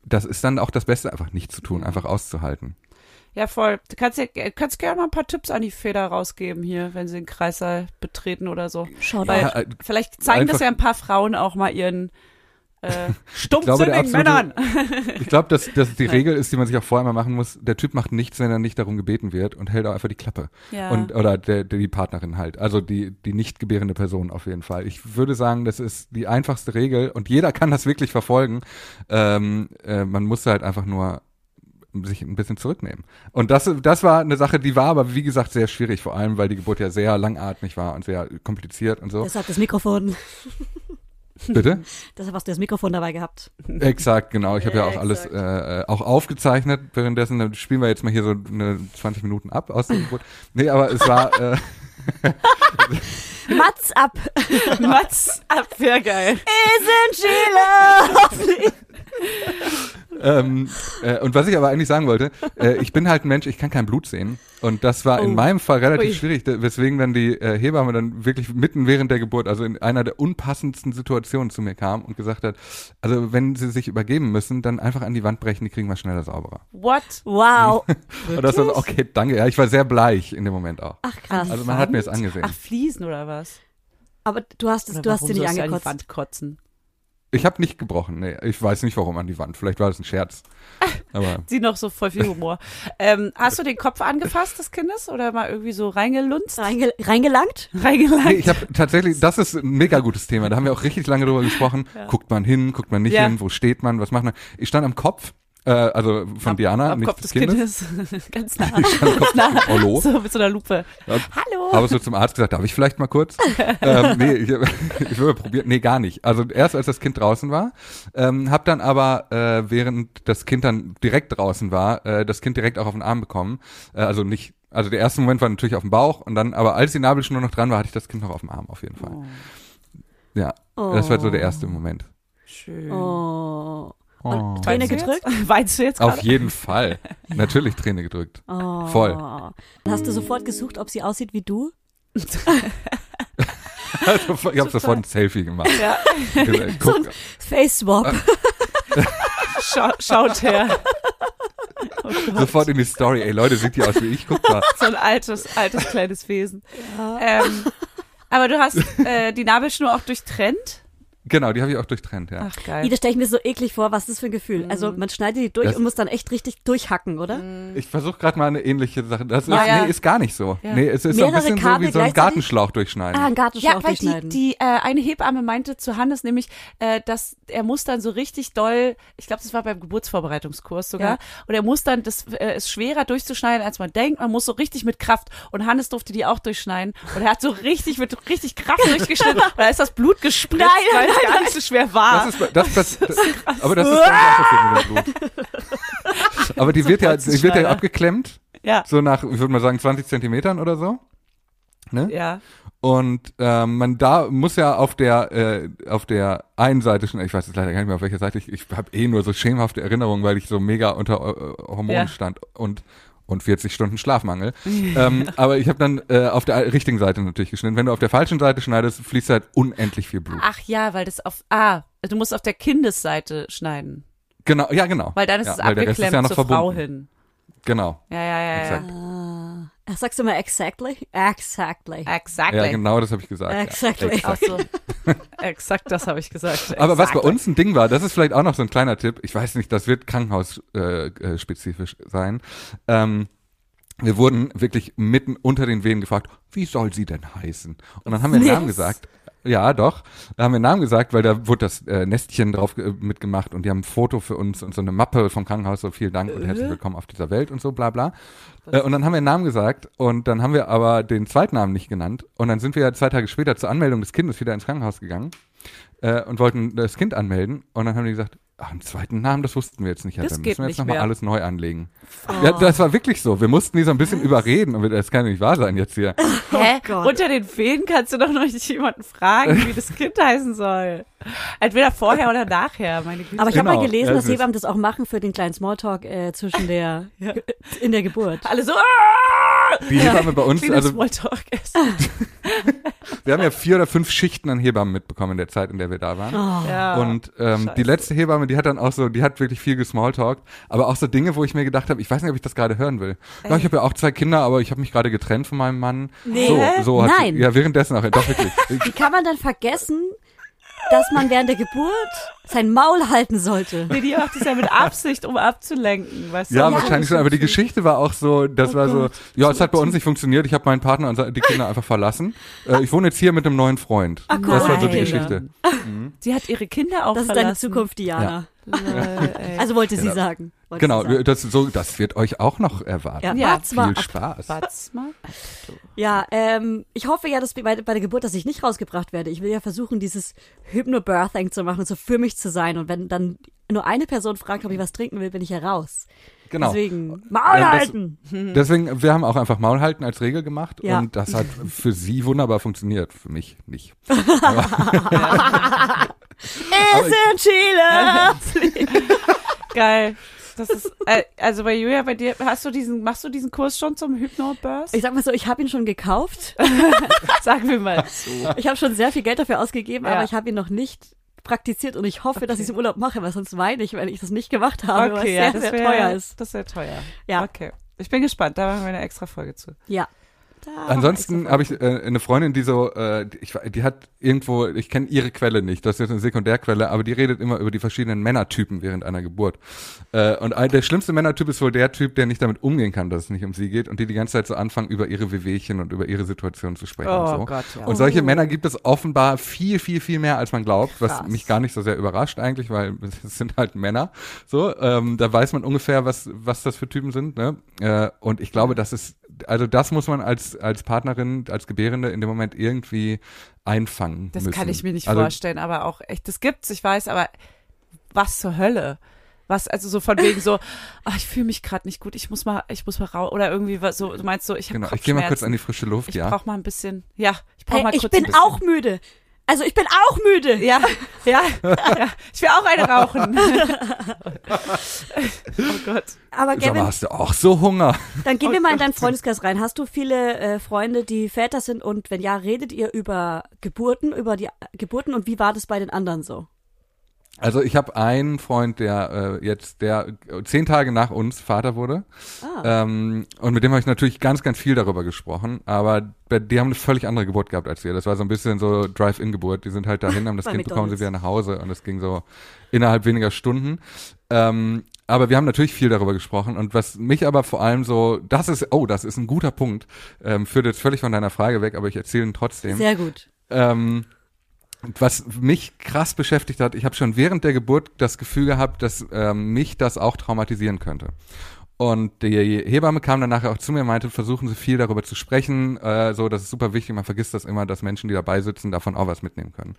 Das ist dann auch das Beste, einfach nicht zu tun, einfach auszuhalten. Ja, voll. Du kannst, ja, kannst gerne mal ein paar Tipps an die Feder rausgeben hier, wenn sie den Kreissaal betreten oder so. Schaut Weil Ja, äh, vielleicht zeigen das ja ein paar Frauen auch mal ihren äh, glaube, der stumpfsinnigen absolute- Männern. Ich glaube, dass das die Regel ist, die man sich auch vorher mal machen muss. Der Typ macht nichts, wenn er nicht darum gebeten wird und hält auch einfach die Klappe. Ja. Und, oder der, der, die Partnerin halt. Also die, die nicht gebärende Person auf jeden Fall. Ich würde sagen, das ist die einfachste Regel und jeder kann das wirklich verfolgen. Ähm, äh, man muss halt einfach nur sich ein bisschen zurücknehmen. Und das, das war eine Sache, die war aber, wie gesagt, sehr schwierig, vor allem, weil die Geburt ja sehr langatmig war und sehr kompliziert und so. Deshalb das Mikrofon. Bitte? Deshalb hast du das Mikrofon dabei gehabt. Exakt, genau. Ich habe ja auch Ja, alles exakt. äh, äh, auch aufgezeichnet. Währenddessen dann spielen wir jetzt mal hier so eine 20 Minuten ab aus der Geburt. Nee, aber es war äh, Mats ab! Mats ab, wäre geil. Isn't she lovely? ähm, äh, und was ich aber eigentlich sagen wollte, äh, ich bin halt ein Mensch, ich kann kein Blut sehen. Und das war in Oh. meinem Fall relativ Ui. schwierig, weswegen dann die äh, Hebamme dann wirklich mitten während der Geburt, also in einer der unpassendsten Situationen zu mir kam und gesagt hat, also wenn sie sich übergeben müssen, dann einfach an die Wand brechen, die kriegen wir schneller sauberer. What? Wow. Und das war so, okay, danke. Ja, ich war sehr bleich in dem Moment auch. Ach krass. Also man hat mir das angesehen. Ach, Fliesen oder was? Aber du hast es, Oder du hast sie nicht du an die angekotzt. Wand kotzen. Ich habe nicht gebrochen, nee. Ich weiß nicht, warum an die Wand. Vielleicht war das ein Scherz. Aber Sie noch so voll viel Humor. ähm, hast du den Kopf angefasst des Kindes oder mal irgendwie so reingelunzt? Reinge reingelangt? Reingelangt? nee, ich habe tatsächlich, das ist ein mega gutes Thema. Da haben wir auch richtig lange drüber gesprochen. Guckt man hin, guckt man nicht Ja. hin, wo steht man, was macht man? Ich stand am Kopf, äh, also von Diana, Am nicht Kopf des des Kindes. Kindes. Ganz nah. Ich stand Kopf nah. des Orlo. So mit so einer Lupe. Ja. Hallo. Habe so zum Arzt gesagt, darf ich vielleicht mal kurz? ähm, nee, ich, ich würde probieren. Nee, gar nicht. Also erst als das Kind draußen war, ähm, habe dann aber, äh, während das Kind dann direkt draußen war, äh, das Kind direkt auch auf den Arm bekommen. Äh, also nicht, also der erste Moment war natürlich auf dem Bauch und dann, aber als die Nabelschnur noch dran war, hatte ich das Kind noch auf dem Arm auf jeden Fall. Oh, Ja, das war so der erste Moment. schön. Oh. Oh. Und Träne Weinst du gedrückt? Weinst du jetzt Auf gerade? jeden Fall. Natürlich Träne gedrückt. Oh. Voll. Dann hast du sofort gesucht, ob sie aussieht wie du? Also, ich habe sofort ein Selfie gemacht. Ja. Gesagt, Guck, Face Swap. Schau, schaut her. Oh sofort in die Story. Ey Leute, sieht die aus wie ich? Guck mal. So ein altes, altes kleines Wesen. Ähm, aber du hast äh, die Nabelschnur auch durchtrennt? Genau, die habe ich auch durchtrennt, ja. Ach geil. Wie, das stelle ich mir so eklig vor. Was ist das für ein Gefühl? Also man schneidet die durch Das- und muss dann echt richtig durchhacken, oder? Ich versuche gerade mal eine ähnliche Sache. Das ist, Ja, ja. nee, ist gar nicht so. Ja. Nee, es ist so ein bisschen so Kabel wie so einen gleichzeitig? Gartenschlauch durchschneiden. Ah, einen Gartenschlauch Ja, weil die, durchschneiden. die äh, eine Hebamme meinte zu Hannes nämlich, äh, dass er muss dann so richtig doll, ich glaube, das war beim Geburtsvorbereitungskurs sogar, Ja. und er muss dann, das äh, ist schwerer durchzuschneiden, als man denkt, man muss so richtig mit Kraft und Hannes durfte die auch durchschneiden und er hat so richtig mit richtig Kraft durchgeschnitten und da ist das Blut gespritzt, Nein, weil es gar nicht so schwer war. Das ist, das, das, das, aber das ist passiert mit dem Blut. Aber die wird ja, die wird ja abgeklemmt, ja, so nach, ich würde mal sagen, 20 Zentimetern oder so. Ne? ja. Und ähm, man da muss ja auf der äh, auf der einen Seite schon, ich weiß jetzt leider gar nicht mehr auf welcher Seite, ich, ich habe eh nur so schemenhafte Erinnerungen, weil ich so mega unter äh, Hormonen Ja. stand und und 40 Stunden Schlafmangel. ähm, aber ich habe dann äh, auf der richtigen Seite natürlich geschnitten. Wenn du auf der falschen Seite schneidest, fließt halt unendlich viel Blut. Ach ja, weil das auf, ah, du musst auf der Kindesseite schneiden, Genau, ja genau. weil dann ist ja, es abgeklemmt ist ja noch zur verbunden. Frau hin. Genau. Ja, ja, ja, ja. Exakt. Ah, Sagst du mal exactly? Exactly. Exactly. Ja, genau das habe ich gesagt. ja. Exactly. Ach so. Exakt, das habe ich gesagt. Aber was bei Exactly. uns ein Ding war, das ist vielleicht auch noch so ein kleiner Tipp. Ich weiß nicht, das wird krankenhausspezifisch äh, spezifisch sein. Ähm, wir wurden wirklich mitten unter den Venen gefragt, wie soll sie denn heißen? Und dann haben wir einen Was? Namen gesagt. Ja, doch. Da haben wir einen Namen gesagt, weil da wurde das äh, Nestchen drauf äh, mitgemacht und die haben ein Foto für uns und so eine Mappe vom Krankenhaus, so vielen Dank und herzlich willkommen auf dieser Welt und so bla bla. Äh, und dann haben wir einen Namen gesagt und dann haben wir aber den Zweitnamen nicht genannt und dann sind wir zwei Tage später zur Anmeldung des Kindes wieder ins Krankenhaus gegangen äh, und wollten das Kind anmelden und dann haben die gesagt, ach, einen zweiten Namen, das wussten wir jetzt nicht. Ja, Das dann geht müssen wir jetzt nochmal alles neu anlegen. Ja, das war wirklich so. Wir mussten die so ein bisschen überreden und das kann ja nicht wahr sein jetzt hier. Hä? Gott. Unter den Feen kannst du doch noch nicht jemanden fragen, wie das Kind heißen soll. Entweder vorher oder nachher, meine Güte. Aber ich habe Genau, mal gelesen, ja, dass Hebammen das auch machen für den kleinen Smalltalk äh, zwischen der in der Geburt. alle so, ah! Die Hebamme bei uns, also Smalltalk ist. wir haben ja vier oder fünf Schichten an Hebammen mitbekommen in der Zeit, in der wir da waren. Ja. Und ähm, die letzte Hebamme, die hat dann auch so, die hat wirklich viel gesmalltalkt, aber auch so Dinge, wo ich mir gedacht habe, ich weiß nicht, ob ich das gerade hören will. Ja, ich habe ja auch zwei Kinder, aber ich habe mich gerade getrennt von meinem Mann. Nee. So, so hat Nein. Sie, ja, währenddessen auch, doch wirklich. Wie kann man dann vergessen, dass man während der Geburt sein Maul halten sollte? Nee, die macht das ja mit Absicht, um abzulenken. Weißt du? Ja, Ja, wahrscheinlich schon, aber die Geschichte war auch so, das Oh war so, Gott. ja, es hat bei uns nicht funktioniert, ich habe meinen Partner und die Kinder einfach verlassen. Äh, ich wohne jetzt hier mit einem neuen Freund. Ach, das war so die. Geschichte. Sie hat ihre Kinder auch Das ist verlassen. deine Zukunft, Diana. Ey. Also wollte sie Genau. sagen. Wollte Genau, sie sagen. das, so, das wird euch auch noch erwarten. Ja, Ja, mal Viel ab. Spaß. Mal. Ja, ähm, ich hoffe ja, dass bei, bei der Geburt, dass ich nicht rausgebracht werde. Ich will ja versuchen, dieses Hypnobirthing zu machen und so für mich zu sein. Und wenn dann nur eine Person fragt, ob ich was trinken will, bin ich ja raus. Genau. Deswegen, Maul Ja, das- halten! Deswegen, wir haben auch einfach Maul halten als Regel gemacht Ja. und das hat für sie wunderbar funktioniert, für mich nicht. Es in Chile! Geil. Das ist, äh, also bei Julia, bei dir, hast du diesen, machst du diesen Kurs schon zum Hypnoburst? Ich sag mal so, ich habe ihn schon gekauft. Sagen wir mal so. Ich habe schon sehr viel Geld dafür ausgegeben, Ja. aber ich habe ihn noch nicht praktiziert und ich hoffe, dass ich es im Urlaub mache, weil sonst weine ich, wenn ich das nicht gemacht habe, weil es sehr, sehr wär- teuer ist. Das wäre teuer. Ja. Okay. Ich bin gespannt, da machen wir eine extra Folge zu. Ja. Ansonsten hab habe ich äh, eine Freundin, die so, äh, die- ich, die hat irgendwo, ich kenne ihre Quelle nicht, das ist jetzt eine Sekundärquelle, aber die redet immer über die verschiedenen Männertypen während einer Geburt. Äh, und ein, der schlimmste Männertyp ist wohl der Typ, der nicht damit umgehen kann, dass es nicht um sie geht und die die ganze Zeit so anfangen, über ihre Wehwehchen und über ihre Situation zu sprechen und Oh so. Gott, ja. Und solche Männer gibt es offenbar viel, viel, viel mehr, als man glaubt, was Krass. mich gar nicht so sehr überrascht eigentlich, weil es sind halt Männer. So, ähm, da weiß man ungefähr, was, was das für Typen sind. Ne? Äh, und ich glaube, das ist, also das muss man als, als Partnerin, als Gebärende in dem Moment irgendwie einfangen Das müssen. kann ich mir nicht also, vorstellen, aber auch echt, das gibt's, ich weiß, aber was zur Hölle? Was, also so von wegen so, ach, ich fühle mich gerade nicht gut, ich muss mal, ich muss mal raus, oder irgendwie was so, du meinst so, ich habe Genau, ich gehe mal kurz an die frische Luft, Ich ja. brauch mal ein bisschen, ja, ich brauch Ey, mal ich kurz bin ein bisschen. auch müde. Also ich bin auch müde. Ja, ja, ja, ich will auch eine rauchen. oh Gott. Aber Sag mal, Gavin, hast du auch so Hunger? dann gehen wir mal in deinen Freundeskreis rein. Hast du viele äh, Freunde, die Väter sind? Und wenn ja, redet ihr über Geburten, über die Geburten und wie war das bei den anderen so? Also ich habe einen Freund, der äh, jetzt, der äh, zehn Tage nach uns Vater wurde. Ah. Ähm, und mit dem habe ich natürlich ganz, ganz viel darüber gesprochen. Aber die haben eine völlig andere Geburt gehabt als wir. Das war so ein bisschen so Drive-In-Geburt. Die sind halt dahin, haben das Kind bekommen, sind wieder nach Hause. Und es ging so innerhalb weniger Stunden. Ähm, aber wir haben natürlich viel darüber gesprochen. Und was mich aber vor allem so, das ist, oh, das ist ein guter Punkt. Ähm, führt jetzt völlig von deiner Frage weg, aber ich erzähle ihn trotzdem. Sehr gut. Ähm, was mich krass beschäftigt hat, ich habe schon während der Geburt das Gefühl gehabt, dass ähm, mich das auch traumatisieren könnte. Und die Hebamme kam dann nachher auch zu mir und meinte, versuchen Sie viel darüber zu sprechen, äh, so, das ist super wichtig, man vergisst das immer, dass Menschen, die dabei sitzen, davon auch was mitnehmen können.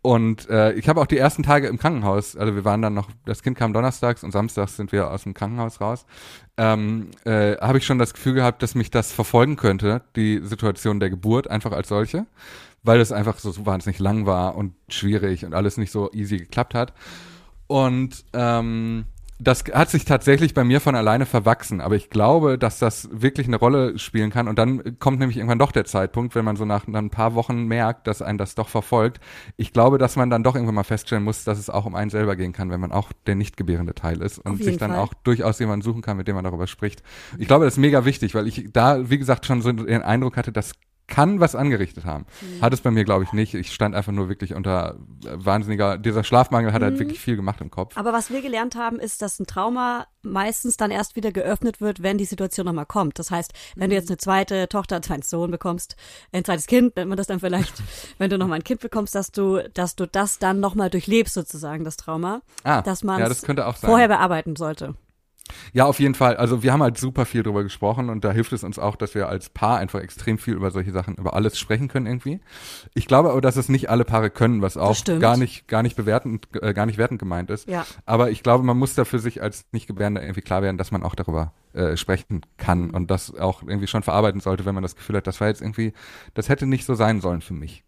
Und äh, ich habe auch die ersten Tage im Krankenhaus, also wir waren dann noch, das Kind kam donnerstags und samstags sind wir aus dem Krankenhaus raus, ähm, äh, habe ich schon das Gefühl gehabt, dass mich das verfolgen könnte, die Situation der Geburt einfach als solche, weil es einfach so, so wahnsinnig lang war und schwierig und alles nicht so easy geklappt hat. Und ähm, das hat sich tatsächlich bei mir von alleine verwachsen, aber ich glaube, dass das wirklich eine Rolle spielen kann und dann kommt nämlich irgendwann doch der Zeitpunkt, wenn man so nach ein paar Wochen merkt, dass einen das doch verfolgt. Ich glaube, dass man dann doch irgendwann mal feststellen muss, dass es auch um einen selber gehen kann, wenn man auch der nicht gebärende Teil ist und sich dann Fall. auch durchaus jemanden suchen kann, mit dem man darüber spricht. Ich glaube, das ist mega wichtig, weil ich da, wie gesagt, schon so den Eindruck hatte, das kann was angerichtet haben. Mhm. Hat es bei mir, glaube ich, nicht. Ich stand einfach nur wirklich unter äh, wahnsinniger, dieser Schlafmangel hat Mhm. halt wirklich viel gemacht im Kopf. Aber was wir gelernt haben, ist, dass ein Trauma meistens dann erst wieder geöffnet wird, wenn die Situation nochmal kommt. Das heißt, wenn du jetzt eine zweite Tochter, einen zweiten Sohn bekommst, ein zweites Kind, nennt man das dann vielleicht, wenn du nochmal ein Kind bekommst, dass du, dass du das dann nochmal durchlebst sozusagen, das Trauma, Ah, dass man ja, das könnte auch sein. vorher bearbeiten sollte. Ja, auf jeden Fall. Also wir haben halt super viel drüber gesprochen und da hilft es uns auch, dass wir als Paar einfach extrem viel über solche Sachen, über alles sprechen können irgendwie. Ich glaube aber, dass es nicht alle Paare können, was auch gar nicht, gar nicht bewertend, äh, gar nicht wertend gemeint ist. Ja. Aber ich glaube, man muss da für sich als Nicht-Gebärender irgendwie klar werden, dass man auch darüber äh, sprechen kann und das auch irgendwie schon verarbeiten sollte, wenn man das Gefühl hat, das war jetzt irgendwie, das hätte nicht so sein sollen für mich.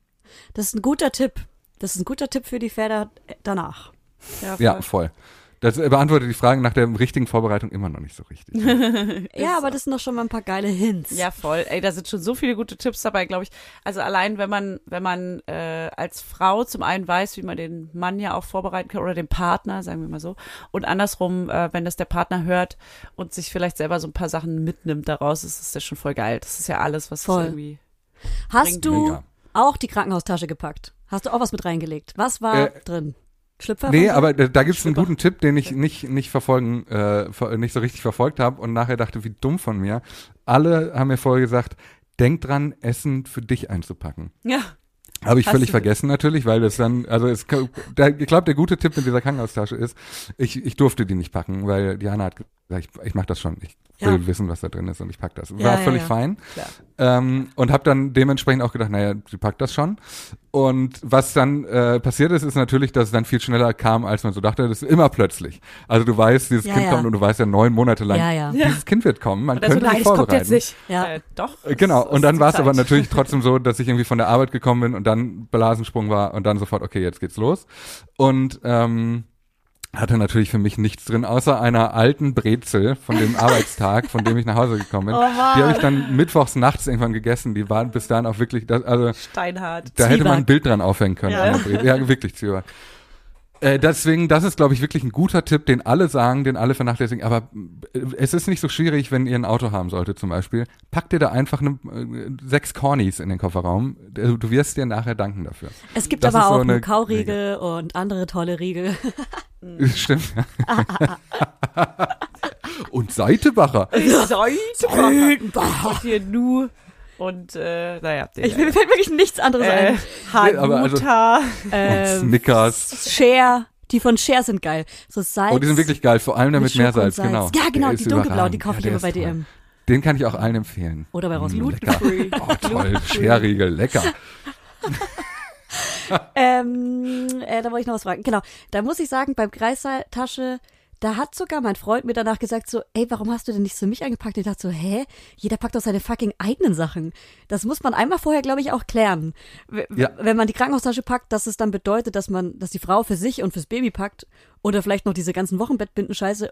Das ist ein guter Tipp. Das ist ein guter Tipp für die Väter danach. Ja, Ja, voll. Das beantwortet die Fragen nach der richtigen Vorbereitung immer noch nicht so richtig. Ja, aber das sind doch schon mal ein paar geile Hints. Ja, voll. Ey, da sind schon so viele gute Tipps dabei, glaube ich. Also allein, wenn man, wenn man äh, als Frau zum einen weiß, wie man den Mann ja auch vorbereiten kann oder den Partner, sagen wir mal so, und andersrum, äh, wenn das der Partner hört und sich vielleicht selber so ein paar Sachen mitnimmt daraus, ist das ja schon voll geil. Das ist ja alles, was Voll. irgendwie. Hast du Mega. auch die Krankenhaustasche gepackt? Hast du auch was mit reingelegt? Was war Äh, drin? Schlüpfer? Nee, aber da, da gibt's einen guten Tipp, den ich nicht, nicht verfolgen, äh, nicht so richtig verfolgt habe und nachher dachte, wie dumm von mir. Alle haben mir vorher gesagt, denk dran, Essen für dich einzupacken. Ja. Habe ich Hast völlig vergessen natürlich, weil das dann, also es, der, ich glaube, der gute Tipp mit dieser Krankenhaustasche ist, ich, ich durfte die nicht packen, weil Diana hat ich, ich mache das schon. Ich will Ja. wissen, was da drin ist und ich pack das. War Ja, ja, völlig ja. fein. Ähm, und habe dann dementsprechend auch gedacht, naja, sie packt das schon. Und was dann äh, passiert ist, ist natürlich, dass es dann viel schneller kam, als man so dachte. Das ist immer plötzlich. Also du weißt, dieses Ja, Kind ja. kommt und du weißt ja neun Monate lang, Ja, ja. dieses Kind wird kommen. Man so, könnte nein, sich es kommt vorbereiten. jetzt nicht. Ja. Äh, doch. Äh, Genau, und dann war es aber natürlich trotzdem so, dass ich irgendwie von der Arbeit gekommen bin und dann Blasensprung war und dann sofort, okay, jetzt geht's los. Und ähm, hatte natürlich für mich nichts drin, außer einer alten Brezel von dem Arbeitstag, von dem ich nach Hause gekommen bin. Oh die habe ich dann mittwochs nachts irgendwann gegessen. Die waren bis dahin auch wirklich, das, also Steinhart. da hätte man ein Zwieback. Bild dran aufhängen können. Ja. an der Brezel. Ja, wirklich Zwieback. Äh, deswegen, das ist, glaube ich, wirklich ein guter Tipp, den alle sagen, den alle vernachlässigen. Aber äh, es ist nicht so schwierig, wenn ihr ein Auto haben solltet zum Beispiel. Packt ihr da einfach eine, äh, sechs Cornys in den Kofferraum. Du, du wirst dir nachher danken dafür. Es gibt das aber ist so auch eine einen Kauriegel und andere tolle Riegel. Stimmt. Und Seitebacher. Seidenbacher. Und hier Nu. Und, äh, naja. Ich, mir fällt wirklich nichts anderes äh, ein. Nee, aber also- Hanuta. Ähm, Snickers. Share. Die von Share sind geil. So Salz. Oh, die sind wirklich geil, vor allem der mit, Schoko und Meersalz, Salz. genau. Ja, genau, Der die ist dunkelblauen, die kaufe ich Ja, immer der bei toll. DM. Den kann ich auch allen empfehlen. Oder bei Ross. Mm, lecker. Oh, toll. Scherriegel, lecker. Ähm, äh, da wollte ich noch was fragen. Genau, da muss ich sagen, beim Kreistasche, da hat sogar mein Freund mir danach gesagt so, ey, warum hast du denn nichts für mich eingepackt? Ich dachte so, hä? Jeder packt doch seine fucking eigenen Sachen. Das muss man einmal vorher, glaube ich, auch klären. W Ja. Wenn man die Krankenhaustasche packt, dass es dann bedeutet, dass man, dass die Frau für sich und fürs Baby packt oder vielleicht noch diese ganzen Wochenbettbinden-Scheiße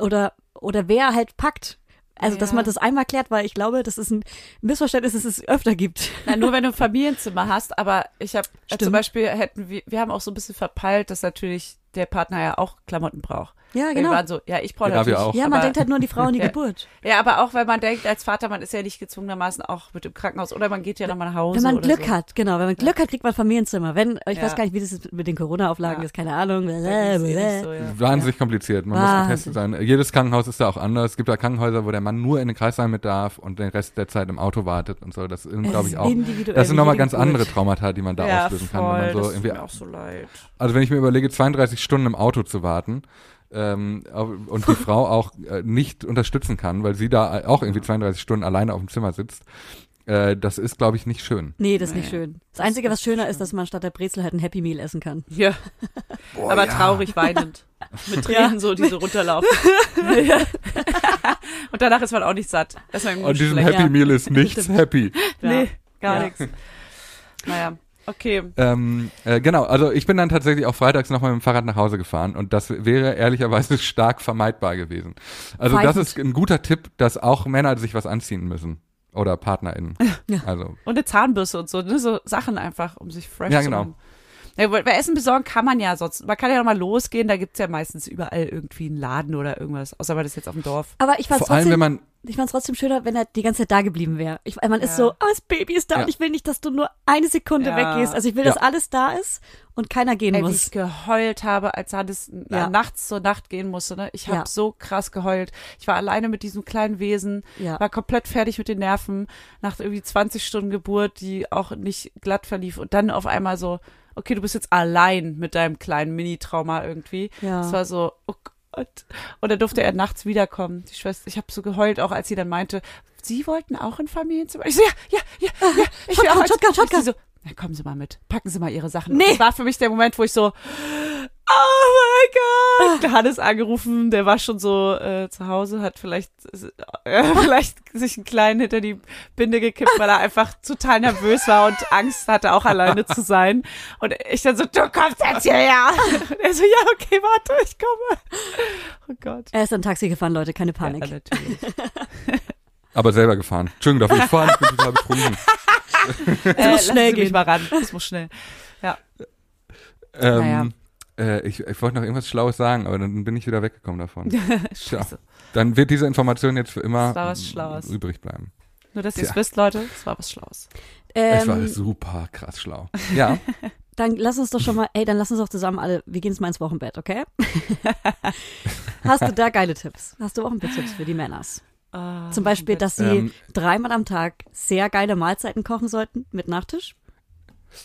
oder, oder wer halt packt. Also, dass Ja. man das einmal klärt, weil ich glaube, das ist ein Missverständnis, das es öfter gibt. Na, nur wenn du ein Familienzimmer hast, aber ich habe äh, zum Beispiel hätten wir, wir haben auch so ein bisschen verpeilt, dass natürlich der Partner ja auch Klamotten braucht. Ja, Wir genau. waren so, ja, ich brauche Ja, wir natürlich. auch. Ja, man aber, denkt halt nur an die Frau und die Ja. Geburt. Ja, aber auch, wenn man denkt, als Vater, man ist ja nicht gezwungenermaßen auch mit im Krankenhaus oder man geht ja nochmal nach Hause. Wenn man oder Glück so. hat, genau. Wenn man Glück hat, kriegt man Familienzimmer. Wenn, ich Ja. weiß gar nicht, wie das ist mit den Corona-Auflagen Ja. ist, keine Ahnung. Ist eh nicht so, ja. Wahnsinnig kompliziert. Man muss Wahnsinn. getestet sein. Jedes Krankenhaus ist da auch anders. Es gibt da Krankenhäuser, wo der Mann nur in den Kreissaal mit darf und den Rest der Zeit im Auto wartet und so. Das sind, glaube ich, auch. Das sind nochmal ganz andere Traumata, die man da ja, auslösen voll, kann. Wenn man so das tut mir auch so leid. also wenn ich mir überlege, 32 Stunden im Auto zu warten, ähm, und die Frau auch äh, nicht unterstützen kann, weil sie da auch irgendwie 32 Stunden alleine auf dem Zimmer sitzt, äh, das ist, glaube ich, nicht schön. Nee, das ist nicht schön. Das Einzige, was schöner ist, dass man statt der Brezel halt ein Happy Meal essen kann. Ja. aber traurig weinend. Mit Tränen so, die so runterlaufen. ja. Und danach ist man auch nicht satt. Das Und diesem. Happy Ja. Meal ist nichts happy. Nee, gar Ja. nichts. Naja. Okay. Ähm, äh, genau, also ich bin dann tatsächlich auch freitags nochmal mit dem Fahrrad nach Hause gefahren und das wäre ehrlicherweise stark vermeidbar gewesen. Also das Feigend. ist ein guter Tipp, dass auch Männer sich was anziehen müssen. Oder PartnerInnen. Ja. Also, Und eine Zahnbürste und so, ne? so Sachen einfach, um sich fresh Ja, zu genau. machen. Ja, weil bei Essen besorgen kann man ja sonst. Man kann ja nochmal losgehen, da gibt's ja meistens überall irgendwie einen Laden oder irgendwas. Außer man ist jetzt auf dem Dorf. Aber ich fand's vor allem, wenn man, ich fand's trotzdem schöner, wenn er die ganze Zeit da geblieben wäre. Ich, man ist Ja. so, oh, das Baby ist da Ja. und ich will nicht, dass du nur eine Sekunde Ja. weggehst. Also ich will, dass alles da ist und keiner gehen Ey, wie muss. ich geheult habe, als Hannes äh, Ja. nachts zur Nacht gehen musste. Ne? Ich habe Ja. so krass geheult. Ich war alleine mit diesem kleinen Wesen, Ja. war komplett fertig mit den Nerven nach irgendwie 20 Stunden Geburt, die auch nicht glatt verlief. Und dann auf einmal so, okay, du bist jetzt allein mit deinem kleinen Mini-Trauma irgendwie. Ja. Das war so, oh Gott. Und dann durfte er nachts wiederkommen. Die Schwester, ich habe so geheult, auch als sie dann meinte, Sie wollten auch ein Familienzimmer. Ich so, ja, ja, ja, ja. Ich will Shotgun, Shotgun, Und Shotgun. so, na, kommen Sie mal mit. Packen Sie mal Ihre Sachen. Nee. Das war für mich der Moment, wo ich so, oh mein Gott. Der Hannes angerufen, der war schon so äh, zu Hause, hat vielleicht, äh, vielleicht sich einen kleinen hinter die Binde gekippt, weil er einfach total nervös war und Angst hatte, auch alleine zu sein. Und ich dann so, du kommst jetzt hierher. Und er so, ja, okay, warte, ich komme. Oh Gott. Er ist ein Taxi gefahren, Leute, keine Panik. Ja, natürlich. aber selber gefahren. Entschuldigung, darf ich fahren? Ich bin total betrunken. äh, muss schnell Sie mich gehen. mal ran. Das muss schnell. Ähm, äh, ich, ich wollte noch irgendwas Schlaues sagen, aber dann bin ich wieder weggekommen davon. Scheiße. Dann wird diese Information jetzt für immer übrig bleiben. Nur, dass ihr es wisst, Leute, es war was Schlaues. es war Ähm, super krass schlau. Ja, dann lass uns doch schon mal, ey, dann lass uns doch zusammen alle, wir gehen jetzt mal ins Wochenbett, okay? Hast du da geile Tipps? Hast du Wochenbett-Tipps für die Männers? Ah, Zum Beispiel, dass sie Ähm, dreimal am Tag sehr geile Mahlzeiten kochen sollten mit Nachtisch.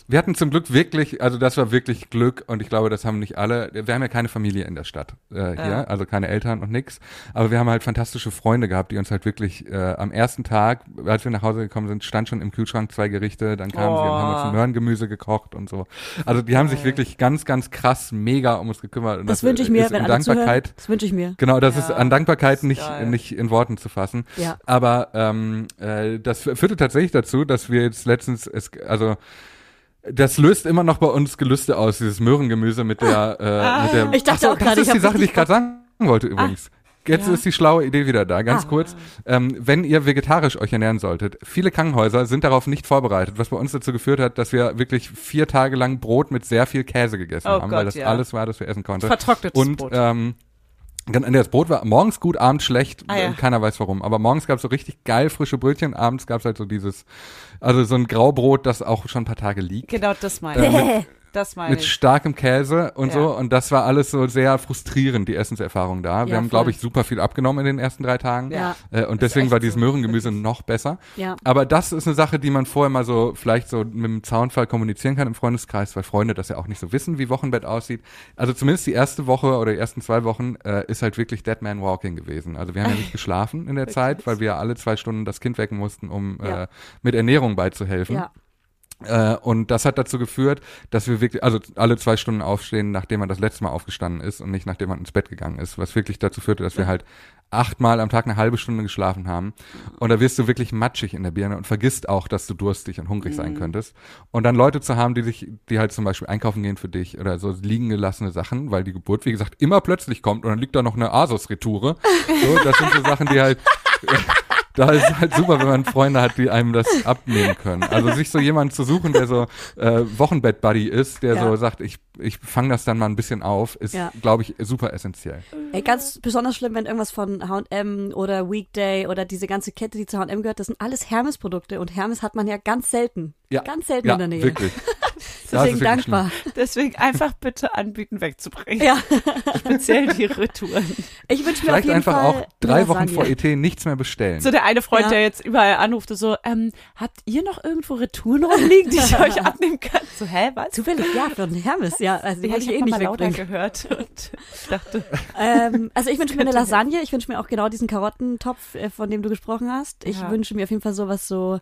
Wir hatten zum Glück wirklich, also das war wirklich Glück und ich glaube, das haben nicht alle. Wir haben ja keine Familie in der Stadt äh, hier, Ja. also keine Eltern und nix. Aber wir haben halt fantastische Freunde gehabt, die uns halt wirklich äh, am ersten Tag, als wir nach Hause gekommen sind, stand schon im Kühlschrank zwei Gerichte, dann kamen sie und haben uns Oh. Möhrengemüse gekocht und so. Also die haben sich wirklich ganz, ganz krass mega um uns gekümmert. Und Das wünsche ich mir, wenn alle zuhören. Dankbarkeit Das wünsche ich mir. Genau, das Ja, ist an Dankbarkeit das nicht, nicht in Worten zu fassen. Ja. Aber ähm, äh, das führte tatsächlich dazu, dass wir jetzt letztens, es, also das löst immer noch bei uns Gelüste aus, dieses Möhrengemüse mit der, äh, mit der. Ich dachte Ach so, auch gerade, das ist die Sache, die ich gerade sagen wollte übrigens. Jetzt ja. ist die schlaue Idee wieder da. Ganz Ah. kurz, ähm, wenn ihr vegetarisch euch ernähren solltet, viele Krankenhäuser sind darauf nicht vorbereitet, was bei uns dazu geführt hat, dass wir wirklich vier Tage lang Brot mit sehr viel Käse gegessen Oh haben, Gott, weil das ja. alles war, das wir essen konnten. Vertrocknetes Und Brot. ähm, das Brot war morgens gut, abends schlecht, Ah, ja. keiner weiß warum. Aber morgens gab es so richtig geil frische Brötchen, abends gab es halt so dieses, also so ein Graubrot, das auch schon ein paar Tage liegt. genau das meine ich. Äh, das meine Mit ich. starkem Käse und Ja. so. Und das war alles so sehr frustrierend, die Essenserfahrung da. Wir Ja, haben, voll. glaube ich, super viel abgenommen in den ersten drei Tagen. Ja. Äh, und Das deswegen war dieses so. Möhrengemüse noch besser. Ja. Aber das ist eine Sache, die man vorher mal so vielleicht so mit dem Zaunfall kommunizieren kann im Freundeskreis, weil Freunde das ja auch nicht so wissen, wie Wochenbett aussieht. Also zumindest die erste Woche oder die ersten zwei Wochen äh, ist halt wirklich Dead Man Walking gewesen. Also wir haben ja nicht geschlafen in der Zeit, weil wir alle zwei Stunden das Kind wecken mussten, um Ja. äh, mit Ernährung beizuhelfen. Ja. Äh, und das hat dazu geführt, dass wir wirklich, also alle zwei Stunden aufstehen, nachdem man das letzte Mal aufgestanden ist und nicht nachdem man ins Bett gegangen ist, was wirklich dazu führte, dass wir halt achtmal am Tag eine halbe Stunde geschlafen haben. Und da wirst du wirklich matschig in der Birne und vergisst auch, dass du durstig und hungrig sein könntest. Und dann Leute zu haben, die sich, die halt zum Beispiel einkaufen gehen für dich oder so liegen gelassene Sachen, weil die Geburt, wie gesagt, immer plötzlich kommt und dann liegt da noch eine Asos-Retoure. So, das sind so Sachen, die halt da ist halt super, wenn man Freunde hat, die einem das abnehmen können. Also sich so jemanden zu suchen, der so äh, Wochenbett-Buddy ist, der Ja. so sagt, ich, ich fange das dann mal ein bisschen auf, ist, Ja. glaube ich, super essentiell. Ey, ganz besonders schlimm, wenn irgendwas von H&M oder Weekday oder diese ganze Kette, die zu H&M gehört, das sind alles Hermes-Produkte und Hermes hat man ja ganz selten. Ja. Ganz selten Ja, in der Nähe. wirklich. Deswegen dankbar. Deswegen einfach bitte anbieten, wegzubringen. Ja, Speziell die Retouren. ich wünsche mir auf Vielleicht jeden einfach Fall auch drei Wochen Lasagne. vor ET nichts mehr bestellen. So der eine Freund, Ja. der jetzt überall anrufte, so, ähm, habt ihr noch irgendwo Retouren rumliegen, die ich euch abnehmen kann? So, hä, was? Zufällig, ja, von Hermes, ja. Also die Ja, wollte ich hab eh mal nicht lauter wegbringen. gehört und dachte, Ähm, also ich wünsche mir eine Lasagne. Ich wünsche mir auch genau diesen Karottentopf, äh, von dem du gesprochen hast. Ich Ja. wünsche mir auf jeden Fall sowas so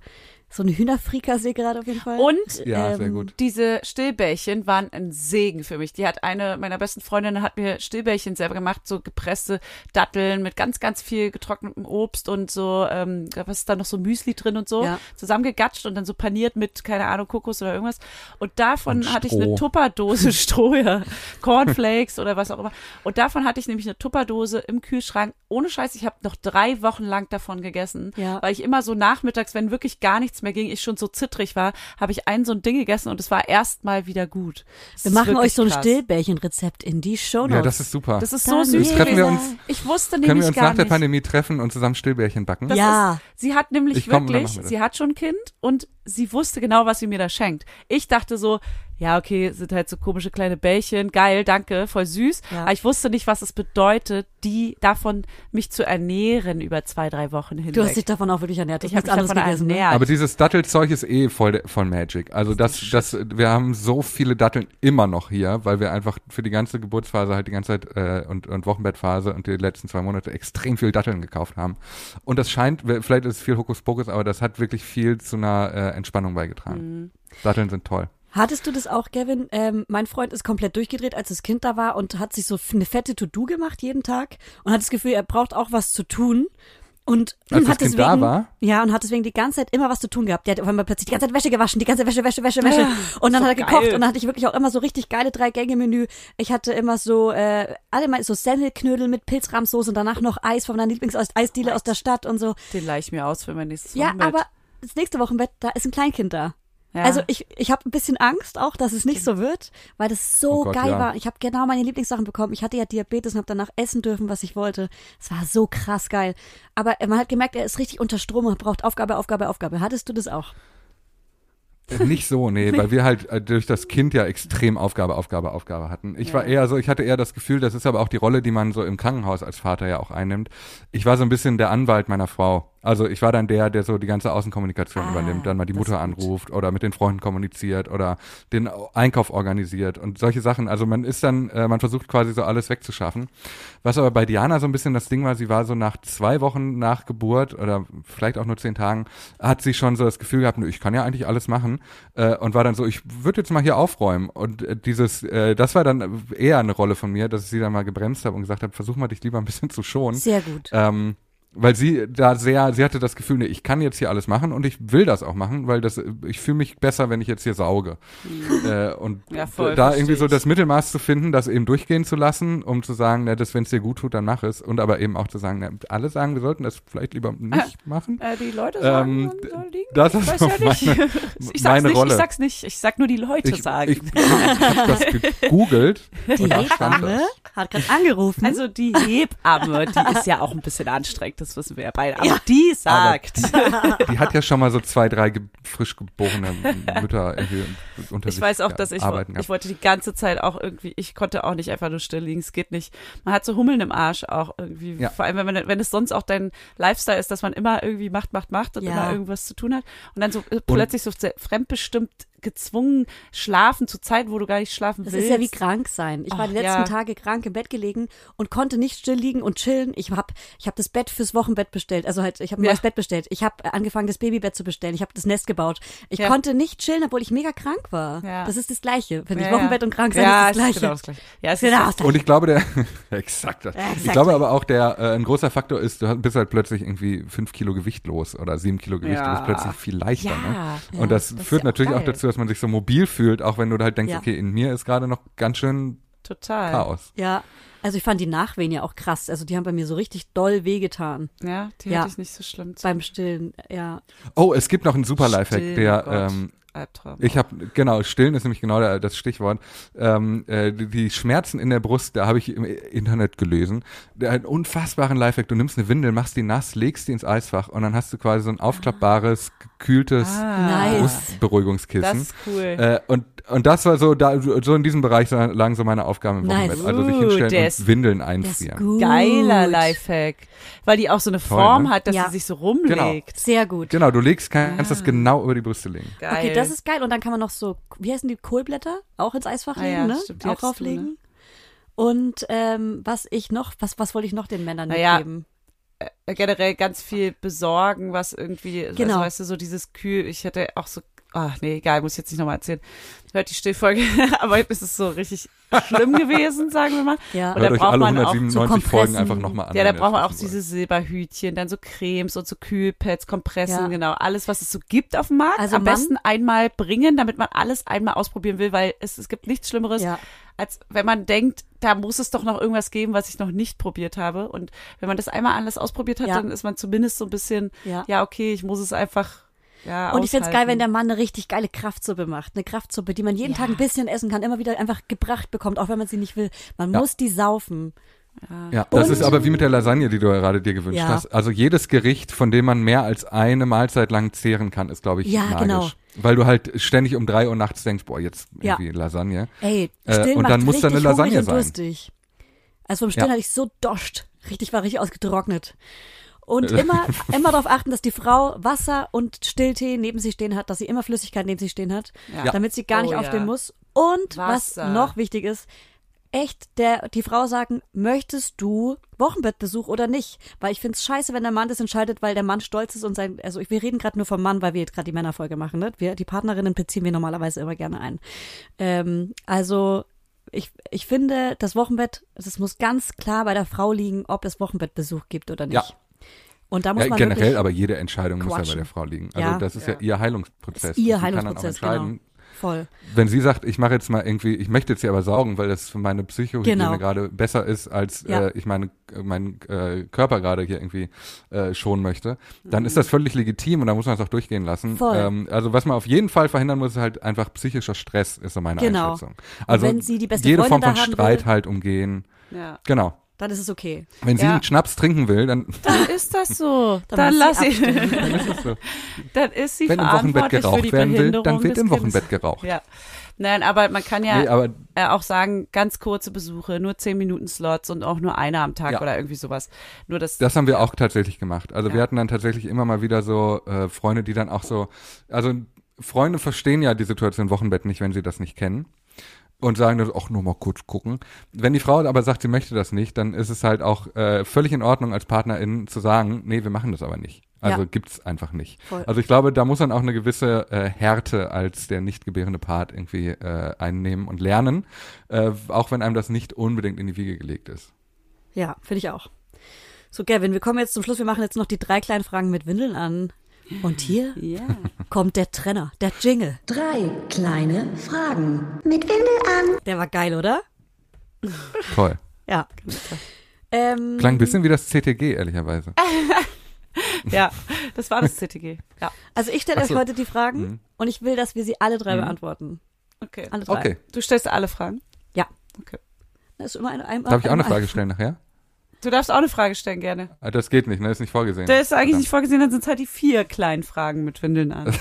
So eine Hühnerfrikassee gerade auf jeden Fall. Und Ja, Ähm, sehr gut. diese Stillbällchen waren ein Segen für mich. Die hat eine meiner besten Freundinnen hat mir Stillbällchen selber gemacht, so gepresste Datteln mit ganz, ganz viel getrocknetem Obst und so, ähm, was ist da noch so Müsli drin und so, Ja. zusammengegatscht und dann so paniert mit, keine Ahnung, Kokos oder irgendwas. Und davon Und hatte ich eine Tupperdose Stroh, ja, Cornflakes oder was auch immer. Und davon hatte ich nämlich eine Tupperdose im Kühlschrank. Ohne Scheiß, ich habe noch drei Wochen lang davon gegessen, Ja. weil ich immer so nachmittags, wenn wirklich gar nichts mehr ging, ich schon so zittrig war, habe ich ein so ein Ding gegessen und es war erstmal wieder gut. Das wir machen euch so ein krass. Stillbällchenrezept in die Shownotes. Ja, das ist super. Das ist Dann so süß. Jetzt treffen wir gewesen. uns- Ich wusste Können nämlich wir uns gar nach der nicht. Pandemie treffen und zusammen Stillbärchen backen? Das Ja. ist, sie hat nämlich Ich komm wirklich, sie hat schon ein Kind und sie wusste genau, was sie mir da schenkt. Ich dachte so, ja, okay, sind halt so komische kleine Bällchen, geil, danke, voll süß. Ja. Aber ich wusste nicht, was es bedeutet, die davon mich zu ernähren über zwei, drei Wochen hinweg. Du hast dich davon auch wirklich ernährt. Ich habe mich davon gegessen. ne? ernährt. Aber dieses Dattelzeug ist eh voll, voll Magic. Also das, das, wir haben so viele Datteln immer noch hier, weil wir einfach für die ganze Geburtsphase halt die ganze Zeit äh, und, und Wochenbettphase und die letzten zwei Monate extrem viel Datteln gekauft haben. Und das scheint, vielleicht ist es viel Hokuspokus, aber das hat wirklich viel zu einer äh, Entspannung beigetragen. Datteln sind toll. Hattest du das auch, Gavin? Ähm, mein Freund ist komplett durchgedreht, als das Kind da war und hat sich so eine fette To-Do gemacht jeden Tag und hat das Gefühl, er braucht auch was zu tun. Und Als das hat Kind deswegen, da war? Ja, und hat deswegen die ganze Zeit immer was zu tun gehabt. Der hat auf einmal plötzlich die ganze Zeit Wäsche gewaschen, die ganze Wäsche, Wäsche, Wäsche, Wäsche. und dann so hat er gekocht geil. und dann hatte ich wirklich auch immer so richtig geile Drei-Gänge-Menü. Ich hatte immer so, äh, alle mal so Semmelknödel mit Pilzrahmsoße und danach noch Eis von meiner Lieblings-Eisdiele aus der Stadt und so. Den leih ich mir aus für mein nächstes Ja, Wochenbett. aber das nächste Wochenbett, da ist ein Kleinkind da. Ja. Also ich, ich habe ein bisschen Angst auch, dass es nicht so wird, weil das so Oh Gott, geil ja. war. Ich habe genau meine Lieblingssachen bekommen. Ich hatte ja Diabetes und habe danach essen dürfen, was ich wollte. Es war so krass geil. Aber man hat gemerkt, er ist richtig unter Strom und braucht Aufgabe, Aufgabe, Aufgabe. Hattest du das auch? Äh, Nicht so, nee, weil wir halt äh, durch das Kind ja extrem Aufgabe, Aufgabe, Aufgabe hatten. Ich war Ja. eher so, ich hatte eher das Gefühl, das ist aber auch die Rolle, die man so im Krankenhaus als Vater ja auch einnimmt. Ich war so ein bisschen der Anwalt meiner Frau. Also ich war dann der, der so die ganze Außenkommunikation Ah, übernimmt, dann mal die Mutter anruft oder mit den Freunden kommuniziert oder den Einkauf organisiert und solche Sachen. Also man ist dann, äh, man versucht quasi so alles wegzuschaffen. Was aber bei Diana so ein bisschen das Ding war, sie war so nach zwei Wochen nach Geburt oder vielleicht auch nur zehn Tagen, hat sie schon so das Gefühl gehabt, ich kann ja eigentlich alles machen äh, und war dann so, ich würde jetzt mal hier aufräumen und äh, dieses, äh, das war dann eher eine Rolle von mir, dass ich sie dann mal gebremst habe und gesagt habe, versuch mal dich lieber ein bisschen zu schonen. Sehr gut. Ähm, weil sie da sehr, sie hatte das Gefühl, nee, ich kann jetzt hier alles machen und ich will das auch machen, weil das, ich fühle mich besser, wenn ich jetzt hier sauge. äh, und Ja, voll, da irgendwie so ich. das Mittelmaß zu finden, das eben durchgehen zu lassen, um zu sagen, ne, das, wenn es dir gut tut, dann mach es. Und aber eben auch zu sagen, ne, alle sagen, wir sollten das vielleicht lieber nicht machen. äh, die Leute sagen, Ähm, man soll liegen. das ich ist weiß so ja nicht. meine- ich sag's meine nicht, Rolle. ich sag's nicht. Ich sag nur die Leute Ich, sagen. ich, ich habe das gegoogelt. Die Hebamme hat gerade angerufen. also die Hebamme, die ist ja auch ein bisschen anstrengend, das wissen wir ja beide. Aber die sagt, Die hat ja schon mal so zwei, drei ge frisch geborene Mütter irgendwie unter ich weiß auch, dass ich, ich wollte die ganze Zeit auch irgendwie, ich konnte auch nicht einfach nur still liegen, es geht nicht. Man hat so Hummeln im Arsch auch irgendwie, Ja. vor allem wenn, man, wenn es sonst auch dein Lifestyle ist, dass man immer irgendwie macht, macht, macht und Ja. immer irgendwas zu tun hat und dann so äh, plötzlich so fremdbestimmt gezwungen schlafen zu Zeiten, wo du gar nicht schlafen Das willst. ist ja wie krank sein. Ich war Ach, die letzten ja. Tage krank im Bett gelegen und konnte nicht still liegen und chillen. Ich habe ich hab das Bett fürs Wochenbett bestellt. Also halt, ich habe ein Ja. neues Bett bestellt. Ich habe angefangen, das Babybett zu bestellen. Ich habe das Nest gebaut. Ich Ja. konnte nicht chillen, obwohl ich mega krank war. Ja. Das ist das Gleiche. Finde ich. Ja, ja. Wochenbett und krank sein ja, ist das Gleiche. genau das Gleiche. Ja, es Genau ist das Gleiche. Und ich glaube, der, exakt das. Ich glaube aber auch, der, äh, ein großer Faktor ist, du bist halt plötzlich irgendwie fünf Kilo Gewicht los oder sieben Kilo Gewicht. Ja. Du bist plötzlich viel leichter. Ja. ne? Ja, Und das, das führt ja auch natürlich auch, geil. dazu, dass man sich so mobil fühlt, auch wenn du halt denkst, Ja. okay, in mir ist gerade noch ganz schön total. Chaos. Ja, also ich fand die Nachwehen ja auch krass. Also die haben bei mir so richtig doll wehgetan Ja, die Ja. hatte ich nicht so schlimm. beim Stillen. Ja, Oh, es gibt noch einen super Lifehack, der, oh ähm, Albtraum. Ich habe genau stillen ist nämlich genau der, das Stichwort. Ähm, äh, die, Schmerzen in der Brust, da habe ich im Internet gelesen. Der einen unfassbaren Lifehack. Du nimmst eine Windel, machst die nass, legst die ins Eisfach und dann hast du quasi so ein aufklappbares, gekühltes Ah. Nice. Brustberuhigungskissen. Das ist cool. Äh, und und das war so da so in diesem Bereich so, lagen so meine Aufgaben im Nice. Wochenbett. Also sich Uh, hinstellen der und ist- Windeln einfrieren. Geiler Lifehack. Weil die auch so eine Toll, Form ne? hat, dass Ja. sie sich so rumlegt. Sehr gut. Genau, du legst kannst Ah. das genau über die Brüste legen. Geil. Okay, das ist geil. Und dann kann man noch so, wie heißen die, Kohlblätter auch ins Eisfach Ah legen, ja, ne? stimmt, auch du, drauflegen. Und ähm, was ich noch, was, was wollte ich noch den Männern Naja, mitgeben? äh, generell ganz viel besorgen, was irgendwie, Genau. also weißt du, so dieses Kühl, ich hätte auch so, ach nee, egal, muss ich jetzt nicht nochmal erzählen. Hört die Stillfolge, aber es ist so richtig schlimm gewesen, sagen wir mal. Ja. Und Hört da braucht alle man auch 197 so Folgen Kompressen. einfach nochmal an. Ja, da braucht man auch diese Silberhütchen, dann so Cremes und so Kühlpads, Kompressen, Ja. genau, alles, was es so gibt auf dem Markt. Also Am Mann- besten einmal bringen, damit man alles einmal ausprobieren will, weil es, es gibt nichts Schlimmeres, Ja. als wenn man denkt, da muss es doch noch irgendwas geben, was ich noch nicht probiert habe. Und wenn man das einmal alles ausprobiert hat, Ja. dann ist man zumindest so ein bisschen, Ja. ja, okay, ich muss es einfach, ja, Und ich find's geil, wenn der Mann eine richtig geile Kraftsuppe macht. Eine Kraftsuppe, die man jeden Ja. Tag ein bisschen essen kann, immer wieder einfach gebracht bekommt, auch wenn man sie nicht will. Man Ja. muss die saufen. Ja, das Und- ist aber wie mit der Lasagne, die du gerade dir gewünscht Ja. hast. Also jedes Gericht, von dem man mehr als eine Mahlzeit lang zehren kann, ist, glaube ich, Ja, magisch. genau. Weil du halt ständig um drei Uhr nachts denkst, boah, jetzt Ja. irgendwie Lasagne. Ey, Äh, und dann muss da richtig eine Lasagne sein. durstig. Also vom Stillen Ja. hatte ich so doscht. Richtig, war richtig ausgetrocknet. Und immer, immer darauf achten, dass die Frau Wasser und Stilltee neben sich stehen hat, dass sie immer Flüssigkeit neben sich stehen hat, Ja. damit sie gar nicht Oh, aufstehen ja. muss. Und was Wasser. noch wichtig ist, echt der, die Frau sagen, möchtest du Wochenbettbesuch oder nicht? Weil ich find's scheiße, wenn der Mann das entscheidet, weil der Mann stolz ist und sein, also wir reden gerade nur vom Mann, weil wir jetzt gerade die Männerfolge machen, ne? Wir, die Partnerinnen beziehen wir normalerweise immer gerne ein. Ähm, also ich, ich finde, das Wochenbett, es muss ganz klar bei der Frau liegen, ob es Wochenbettbesuch gibt oder nicht. Ja. Und da muss Ja, man generell, aber jede Entscheidung muss ja bei quatschen. der Frau liegen. Also Ja. das ist ja, ihr Heilungsprozess. Ist ihr Heilungsprozess, dann auch entscheiden, genau. voll. wenn sie sagt, ich mache jetzt mal irgendwie, ich möchte jetzt hier aber saugen, weil das für meine Psychohygiene Genau. gerade besser ist, als Ja. äh, ich meine, meinen äh, Körper gerade hier irgendwie äh, schonen möchte, dann ist das völlig legitim und da muss man es auch durchgehen lassen. Mhm. Voll. Ähm, also was man auf jeden Fall verhindern muss, ist halt einfach psychischer Stress, ist so meine Genau. Einschätzung. Also wenn sie die beste jede Freundin Form von Streit will- halt umgehen. Ja. Genau. Dann ist es okay. Wenn sie Ja. einen Schnaps trinken will, dann, Dann ist das so. Dann dann lass sie ich. abstimmen. dann ist es so. Dann ist sie Wenn im Wochenbett verantwortlich für die geraucht werden will, Behinderung dann wird im Kindes. Wochenbett geraucht. Ja. Nein, aber man kann ja Nee, aber äh, auch sagen, ganz kurze Besuche, nur 10 Minuten Slots und auch nur einer am Tag Ja. oder irgendwie sowas. Nur das, Das haben wir auch tatsächlich gemacht. Also wir Ja. hatten dann tatsächlich immer mal wieder so äh, Freunde, die dann auch so, also Freunde verstehen ja die Situation im Wochenbett nicht, wenn sie das nicht kennen. Und sagen dann, ach, nur mal kurz gucken. Wenn die Frau aber sagt, sie möchte das nicht, dann ist es halt auch äh, völlig in Ordnung als Partnerin zu sagen, nee, wir machen das aber nicht. Also Ja. gibt's einfach nicht. Voll. Also ich glaube, da muss man auch eine gewisse äh, Härte als der nicht gebärende Part irgendwie äh, einnehmen und lernen, äh, auch wenn einem das nicht unbedingt in die Wiege gelegt ist. Ja, finde ich auch. So, Gavin, wir kommen jetzt zum Schluss. Wir machen jetzt noch die drei kleinen Fragen mit Windeln an. Und hier ja. kommt der Trenner, der Jingle. Drei kleine Fragen. Mit Windel an. Der war geil, oder? Toll. Ja. Ähm, Klang ein bisschen wie das CTG, ehrlicherweise. ja, das war das CTG. Ja, Also ich stelle euch so. heute die Fragen Mhm. und ich will, dass wir sie alle drei Mhm. beantworten. okay. Alle drei. Okay. Du stellst alle Fragen. Das ist immer eine, ein, Darf ich auch eine ein- Frage stellen nachher? Du darfst auch eine Frage stellen, gerne. Ah, Das geht nicht, ne? Ist nicht vorgesehen. Der ist eigentlich Verdammt. nicht vorgesehen, dann sind es halt die vier kleinen Fragen mit Windeln an.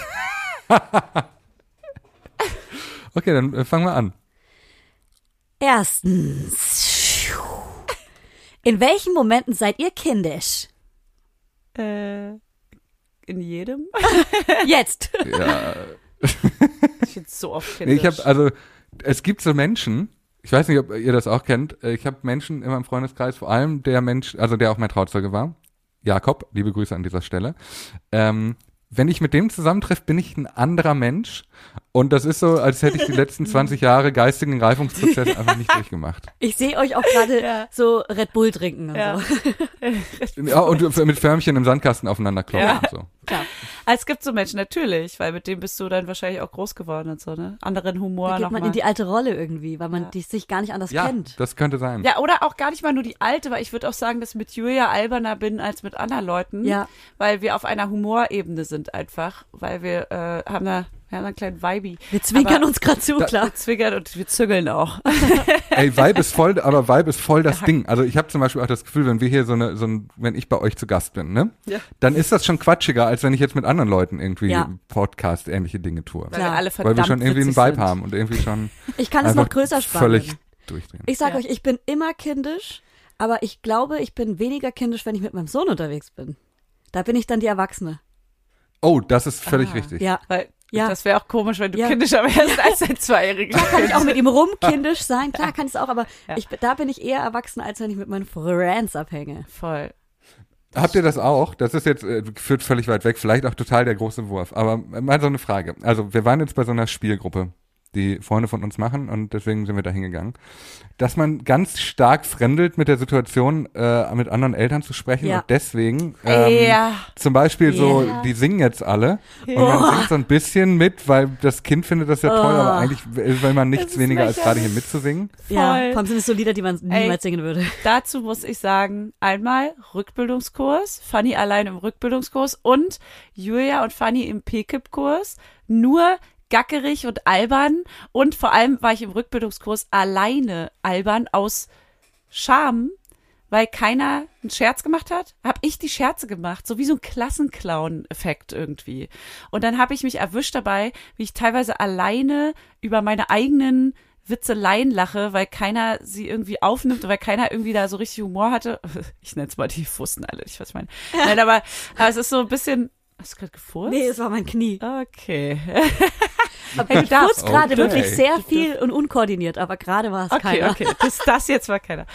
Okay, dann äh, fangen wir an. Erstens. In welchen Momenten seid ihr kindisch? äh, in jedem? Jetzt. Ja. Ich bin so oft Nee, kindisch. ich habe also es gibt so Menschen, ich weiß nicht, ob ihr das auch kennt. Ich habe Menschen in meinem Freundeskreis, vor allem der Mensch, also der auch mein Trauzeuge war, Jakob, liebe Grüße an dieser Stelle. Ähm, wenn ich mit dem zusammentreffe, bin ich ein anderer Mensch. Und das ist so, als hätte ich die letzten 20 Jahre geistigen Reifungsprozess einfach nicht durchgemacht. Ich sehe euch auch gerade Ja. so Red Bull trinken und Ja. so. Ja, und mit Förmchen im Sandkasten aufeinander klopfen Ja. und so. Klar. Ah, Es gibt so Menschen, natürlich, weil mit dem bist du dann wahrscheinlich auch groß geworden und so, ne? Anderen Humor Da geht noch man mal. in die alte Rolle irgendwie, weil man Ja. die sich gar nicht anders Ja, kennt. das könnte sein. Ja, oder auch gar nicht mal nur die alte, weil ich würde auch sagen, dass ich mit Julia alberner bin als mit anderen Leuten. Ja. Weil wir auf einer Humorebene sind einfach. Weil wir äh, haben da, wir haben einen kleinen Vibe. Wir zwinkern Aber uns gerade zu, klar. Wir zwinkern und wir zügeln auch. Ey, Vibe ist voll, aber Vibe ist voll das Ding. Also ich habe zum Beispiel auch das Gefühl, wenn wir hier so eine, so ein, wenn ich bei euch zu Gast bin, ne, Ja. dann ist das schon quatschiger, als wenn ich jetzt mit anderen Leuten irgendwie Ja. Podcast ähnliche Dinge tue. Weil Klar. wir alle Weil verdammt wir schon irgendwie einen Vibe sind. haben und irgendwie schon Ich kann es noch größer spannen. völlig durchdrehen. Ich sage Ja. euch, ich bin immer kindisch, aber ich glaube, ich bin weniger kindisch, wenn ich mit meinem Sohn unterwegs bin. Da bin ich dann die Erwachsene. Oh, das ist völlig Ah. richtig. Ja. Weil Ja. das wäre auch komisch, wenn du Ja. kindischer wärst als ein Zweijähriger. Kann ich auch mit ihm rumkindisch sein? Klar, kann ich es auch, aber Ja. ich, da bin ich eher erwachsen, als wenn ich mit meinen Friends abhänge. Voll. Habt ihr das auch? Das ist jetzt, äh, führt völlig weit weg, vielleicht auch total der große Wurf. Aber mal so eine Frage. Also, wir waren jetzt bei so einer Spielgruppe, die Freunde von uns machen und deswegen sind wir da hingegangen. Dass man ganz stark fremdelt mit der Situation, äh, mit anderen Eltern zu sprechen Ja. und deswegen ähm, Ja. zum Beispiel so, Ja. die singen jetzt alle und man singt so ein bisschen mit, weil das Kind findet das ja toll, Oh. aber eigentlich will man nichts weniger als gerade hier mitzusingen. Ja, Voll. vor allem sind es so Lieder, die man niemals singen würde. Dazu muss ich sagen, einmal Rückbildungskurs, Fanny allein im Rückbildungskurs und Julia und Fanny im PKIP-Kurs. Nur gackerig und albern und vor allem war ich im Rückbildungskurs alleine albern aus Scham, weil keiner einen Scherz gemacht hat, habe ich die Scherze gemacht, so wie so ein Klassenclown-Effekt irgendwie. Und dann habe ich mich erwischt dabei, wie ich teilweise alleine über meine eigenen Witzeleien lache, weil keiner sie irgendwie aufnimmt, weil keiner irgendwie da so richtig Humor hatte. Ich nenne es mal, die wussten alle nicht, was ich meine. Nein, aber, aber es ist so ein bisschen. Hast du gerade gefurzt? Nee, es war mein Knie. Okay. Aber ich du darfst. furzt gerade Okay. wirklich sehr viel und unkoordiniert, aber gerade war es Okay, keiner. okay. Das, das jetzt war keiner.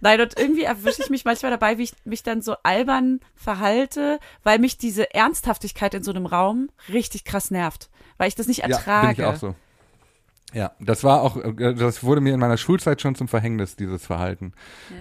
Nein, und irgendwie erwische ich mich manchmal dabei, wie ich mich dann so albern verhalte, weil mich diese Ernsthaftigkeit in so einem Raum richtig krass nervt. Weil ich das nicht ertrage. Ja, bin ich auch so. Ja, das war auch, äh, das wurde mir in meiner Schulzeit schon zum Verhängnis, dieses Verhalten.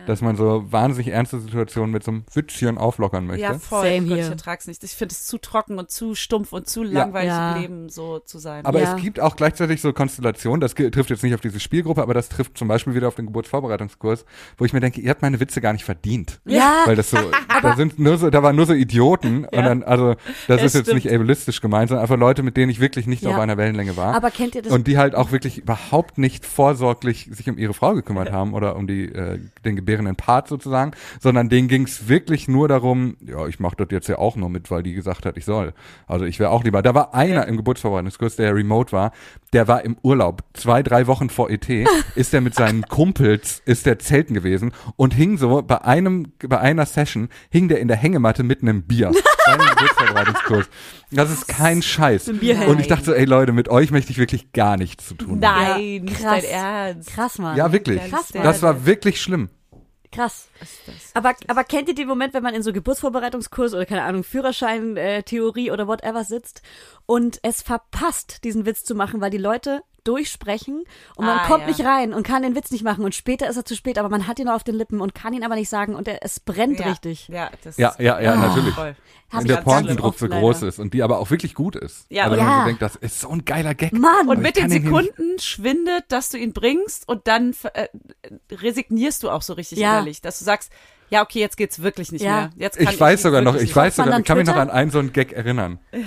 Dass man so wahnsinnig ernste Situationen mit so einem Witzchen auflockern möchte. Ja, voll. Same Gott, ich ertrag's nicht. Ich finde es zu trocken und zu stumpf und zu langweilig Ja. im Leben so zu sein. Aber Ja. es gibt auch gleichzeitig so Konstellationen, das trifft jetzt nicht auf diese Spielgruppe, aber das trifft zum Beispiel wieder auf den Geburtsvorbereitungskurs, wo ich mir denke, ihr habt meine Witze gar nicht verdient. Ja, Weil das so, da sind nur so, da waren nur so Idioten und Ja. dann, also, das Ja, ist jetzt stimmt. nicht ableistisch gemeint, sondern einfach Leute, mit denen ich wirklich nicht Ja. auf einer Wellenlänge war. aber kennt ihr das? und die halt auch wirklich überhaupt nicht vorsorglich sich um ihre Frau gekümmert haben oder um die äh, den gebärenden Part sozusagen, sondern denen ging es wirklich nur darum, ja, ich mache das jetzt ja auch nur mit, weil die gesagt hat, ich soll. Also ich wäre auch lieber. Da war einer im Geburtsvorbereitungskurs, der remote war, der war im Urlaub, zwei, drei Wochen vor ET, ist der mit seinen Kumpels, ist der zelten gewesen und hing so bei einem, bei einer Session, hing der in der Hängematte mit einem Bier. Geburtsvorbereitungskurs. Das ist kein Scheiß. Und ich dachte so, ey Leute, mit euch möchte ich wirklich gar nichts zu tun haben. Nein, Ja, krass. dein Ernst. Krass, Mann. Ja, wirklich. Krass, Mann. Das war wirklich schlimm. Krass. ist das? Aber, aber kennt ihr den Moment, wenn man in so Geburtsvorbereitungskurs oder keine Ahnung, Führerschein, äh, Theorie oder whatever sitzt und es verpasst, diesen Witz zu machen, weil die Leute durchsprechen und man Ah, kommt ja. nicht rein und kann den Witz nicht machen und später ist er zu spät, aber man hat ihn noch auf den Lippen und kann ihn aber nicht sagen und er, es brennt ja. richtig. Ja, das Ja, ja, ja, Ah. natürlich. voll. Wenn ich der Pointendruck so groß ist und die aber auch wirklich gut ist. Ja, also und- wenn man Ja. so denkt, das ist so ein geiler Gag. Mann! Und ich mit den Sekunden schwindet, dass du ihn bringst und dann äh, resignierst du auch so richtig Ja. innerlich, dass du sagst, ja, okay, jetzt geht's wirklich nicht Ja. mehr. Jetzt kann Ich weiß sogar noch, ich weiß sogar, ich kann mich noch an einen so einen Gag erinnern. mehr.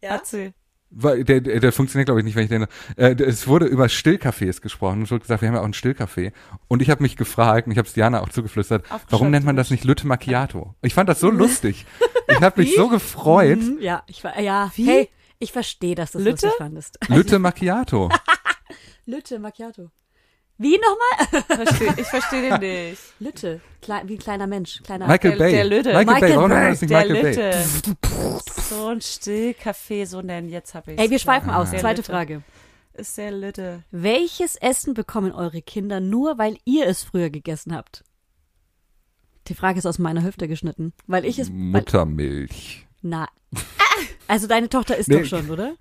Erzähl. Weil Der, der, der funktioniert, glaube ich, nicht, wenn ich den. Äh, es wurde über Stillcafés gesprochen. Es wurde gesagt, wir haben ja auch ein Stillcafé. Und ich habe mich gefragt, und ich habe es Diana auch zugeflüstert, warum nennt man das nicht Lütte Macchiato? Ich fand das so lustig. Ich habe mich so gefreut. Mhm, ja, ich war, ja. Wie? Hey, ich verstehe, dass du das Lütte? lustig fandest. Lütte Macchiato. Lütte Macchiato. Wie nochmal? Versteh, ich verstehe den nicht. Lütte. Klei wie ein kleiner Mensch. Kleiner. Michael Der- Bay. der Lütte. Michael, Bay, Michael warum nennt man Bay. das nicht Der Michael Bay? Lütte. So ein Stillcafé, so nennen. Jetzt habe ich Ey, wir schweifen aus. Der Zweite Lütte. Frage. Ist der Lütte. Welches Essen bekommen eure Kinder nur, weil ihr es früher gegessen habt? Die Frage ist aus meiner Hüfte geschnitten. Weil ich es. Muttermilch. na. Also deine Tochter isst Nee. doch schon, oder?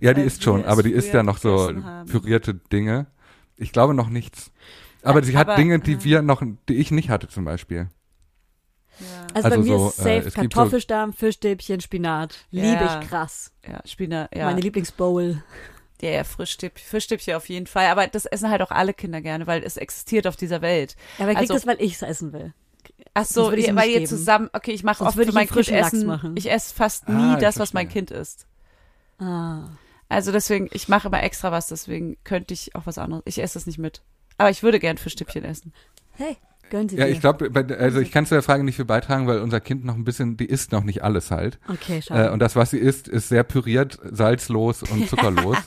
Ja, die Weil ist schon, aber die isst ja noch so pürierte Dinge. Ich glaube noch nichts. Aber sie hat aber- Dinge, die wir noch, die ich nicht hatte zum Beispiel. Ja, Also, bei Also mir so, ist äh, safe es gibt so- Kartoffelstamm, Fischstäbchen, Spinat. Liebe Ja. ich krass. ja Spinat, ja. Meine Lieblingsbowl. Ja, ja, Frischstäbchen, Frischstäbchen auf jeden Fall. Aber das essen halt auch alle Kinder gerne, weil es existiert auf dieser Welt. Aber er kriegt Also- es, weil ich es essen will. Ach so, ich ihm weil ihr zusammen, okay, ich mache oft würde für ich mein Kind essen. machen. Ich esse fast Ah, nie ich das, was mein. Kind isst. Ah. Also deswegen, ich mache immer extra was, deswegen könnte ich auch was anderes. Ich esse das nicht mit. Aber ich würde gern Fischstäbchen essen. Hey, gönnen Sie Ja, dir. ich glaube, also ich kann zu der Frage nicht viel beitragen, weil unser Kind noch ein bisschen, die isst noch nicht alles halt. Okay, schade. Äh, und das, was sie isst, ist sehr püriert, salzlos und zuckerlos.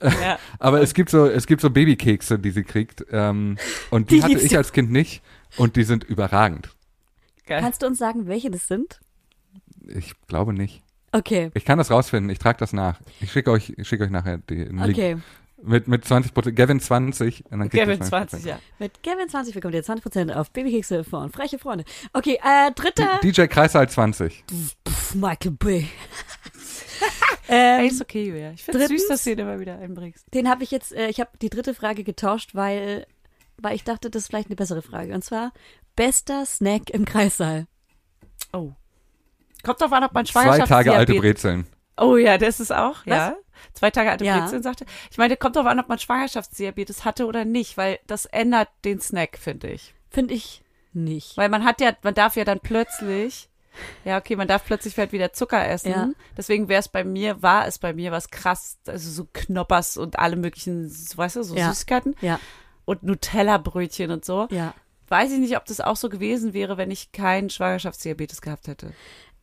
Ja. Aber es gibt so, es gibt so Babykekse, die sie kriegt. Ähm, und die, Die hatte ich als Kind nicht. Und die sind überragend. Geil. Kannst du uns sagen, welche das sind? Ich glaube nicht. Okay. Ich kann das rausfinden. Ich trage das nach. Ich schicke euch, ich schicke euch nachher den Link. Okay. Mit, mit 20 Prozent, Gavin 20. Und dann kriegt ihr 20, ja. Mit Gavin 20 bekommt ihr 20% auf Babykekse von Freche Freunde. Okay, äh, dritter. D- DJ Kreisal 20. Pff, Michael Bay. Ey, ähm, ist okay, Julia. Ich finde süß, dass du ihn immer wieder einbringst. Den habe ich jetzt, äh, ich habe die dritte Frage getauscht, weil, weil ich dachte, das ist vielleicht eine bessere Frage. Und zwar, bester Snack im Kreissaal. Oh. Kommt drauf an, ob man Zwei Schwangerschafts Tage alte Brezeln. Oh ja, das ist auch, ja. Zwei Tage alte Ja. Brezeln, sagte. Ich meine, kommt drauf an, ob man Schwangerschaftsdiabetes hatte oder nicht, weil das ändert den Snack, finde ich. Finde ich nicht. Weil man hat ja, man darf ja dann plötzlich, ja, okay, man darf plötzlich halt wieder Zucker essen. Ja. Deswegen wäre es bei mir, war es bei mir was krass, also so Knoppers und alle möglichen, weißt du, so Ja. Süßigkeiten Ja, und Nutella-Brötchen und so. ja. Weiß ich nicht, ob das auch so gewesen wäre, wenn ich keinen Schwangerschaftsdiabetes gehabt hätte.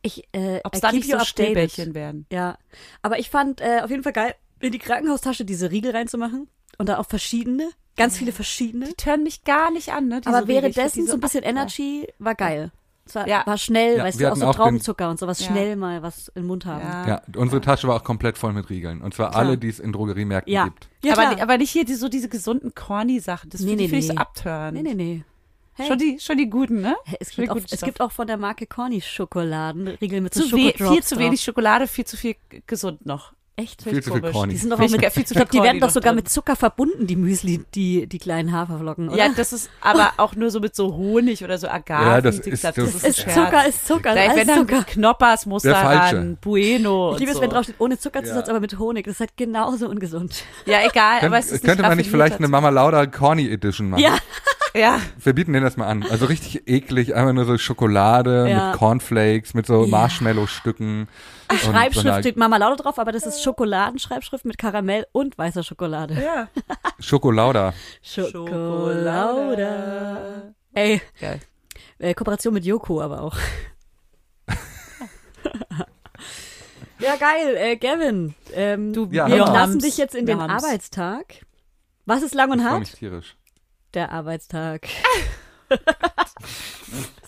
Ich, äh, Ob es da nicht so. Stillbällchen wären. Ja, aber ich fand äh, auf jeden Fall geil, in die Krankenhaustasche diese Riegel reinzumachen und da auch verschiedene, ganz viele verschiedene. Die tören mich gar nicht an, ne? diese Aber währenddessen so ein bisschen Energy war geil. Es war, Ja. war schnell, Ja, weißt wir du, auch so auch den- Traubenzucker und sowas Ja. schnell mal was im Mund haben. Ja. Ja, unsere Tasche war auch komplett voll mit Riegeln. Und zwar Klar. alle, die es in Drogeriemärkten Ja. gibt. Ja, aber, aber nicht hier die, so diese gesunden Corny-Sachen. Das Nee, finde nee, ich, so nee. abtören. nee, nee, nee. Hey. Schon, die, schon die guten, ne? Es, gibt auch, guten es gibt auch von der Marke Corny Schokoladen, Riegel mit so zu we Schokodrops viel zu drauf. wenig Schokolade, viel zu viel gesund noch. Echt? Viel zu viel komisch. Corny. Die sind doch auch mit, ich ich viel zu viel die werden doch sogar drin. mit Zucker verbunden, die Müsli, die, die kleinen Haferflocken, oder? Ja, das ist aber auch nur so mit so Honig oder so Agaven. Ja, das Wie ist- gesagt, das ein ist. Zucker, ist Zucker, Ey, alles wenn dann Zucker. Knoppers muss da ran, Bueno Ich liebe es, so. wenn draufsteht, ohne Zuckerzusatz, Ja. aber mit Honig. Das ist halt genauso ungesund. Ja, egal, Könnt, aber es ist könnte man nicht vielleicht eine raffinierter Mama Lauda Corny Edition machen? Ja. Ja, Wir bieten denen das mal an. Also richtig eklig, einfach nur so Schokolade Ja. mit Cornflakes, mit so Ja. Marshmallow-Stücken. so Schreibschrift einer steht Mama Lauda drauf, aber das ist Schokoladenschreibschrift mit Karamell und weißer Schokolade. ja. Schokolauda. Schokolauda. Ey, Geil. äh, Kooperation mit Yoko aber auch. ja, geil. Äh, Gavin, ähm, Du, Ja, wir haben's. dich jetzt in Wir den haben's. Arbeitstag. Was ist lang und Ich hart? mich tierisch. Der Arbeitstag.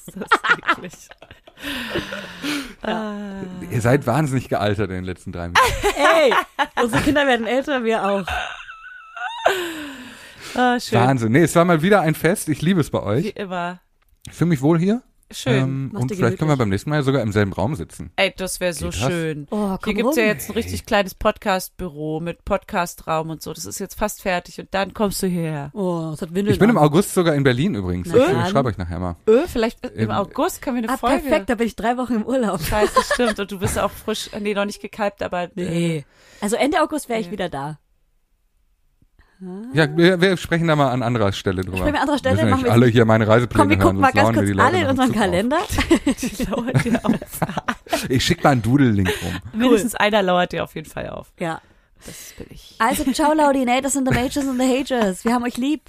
Das ist. Ah. Ihr seid wahnsinnig gealtert in den letzten drei Minuten. Ey, unsere Kinder werden älter, wir auch. Ah, schön. Wahnsinn. Nee, es war mal wieder ein Fest. Ich liebe es bei Wie euch. immer. Ich fühle mich wohl hier. Schön. Ähm, und vielleicht können wir beim nächsten Mal sogar im selben Raum sitzen. Ey, das wäre so Geht das? schön. Oh, komm Hier gibt's ja rum. jetzt ein richtig kleines Podcast-Büro mit Podcastraum und so. Das ist jetzt fast fertig und dann kommst du hierher. Oh, es hat Windeln Ich bin im. August sogar in Berlin übrigens. Na Ich dann. schreibe euch nachher mal. Öh, vielleicht im Im- August können wir eine Ah, Folge. perfekt, da bin ich drei Wochen im Urlaub. Scheiße, stimmt. Und du bist auch frisch, nee, noch nicht gekalbt, aber äh, Nee. Also Ende August wäre ich Ja. wieder da. Ja, wir, wir sprechen da mal an anderer Stelle drüber. Sprechen wir an anderer Stelle, Müssen machen wir alle hier meine Reisepläne Komm, wir hören, gucken mal ganz kurz alle in unseren. Kalender. die lauert dir auf. Ich schicke mal einen Doodle-Link rum. Mindestens einer lauert dir auf jeden Fall auf. Ja. Das bin ich. Also, ciao, Laudinators and the Majors and the Hagers. Wir haben euch lieb.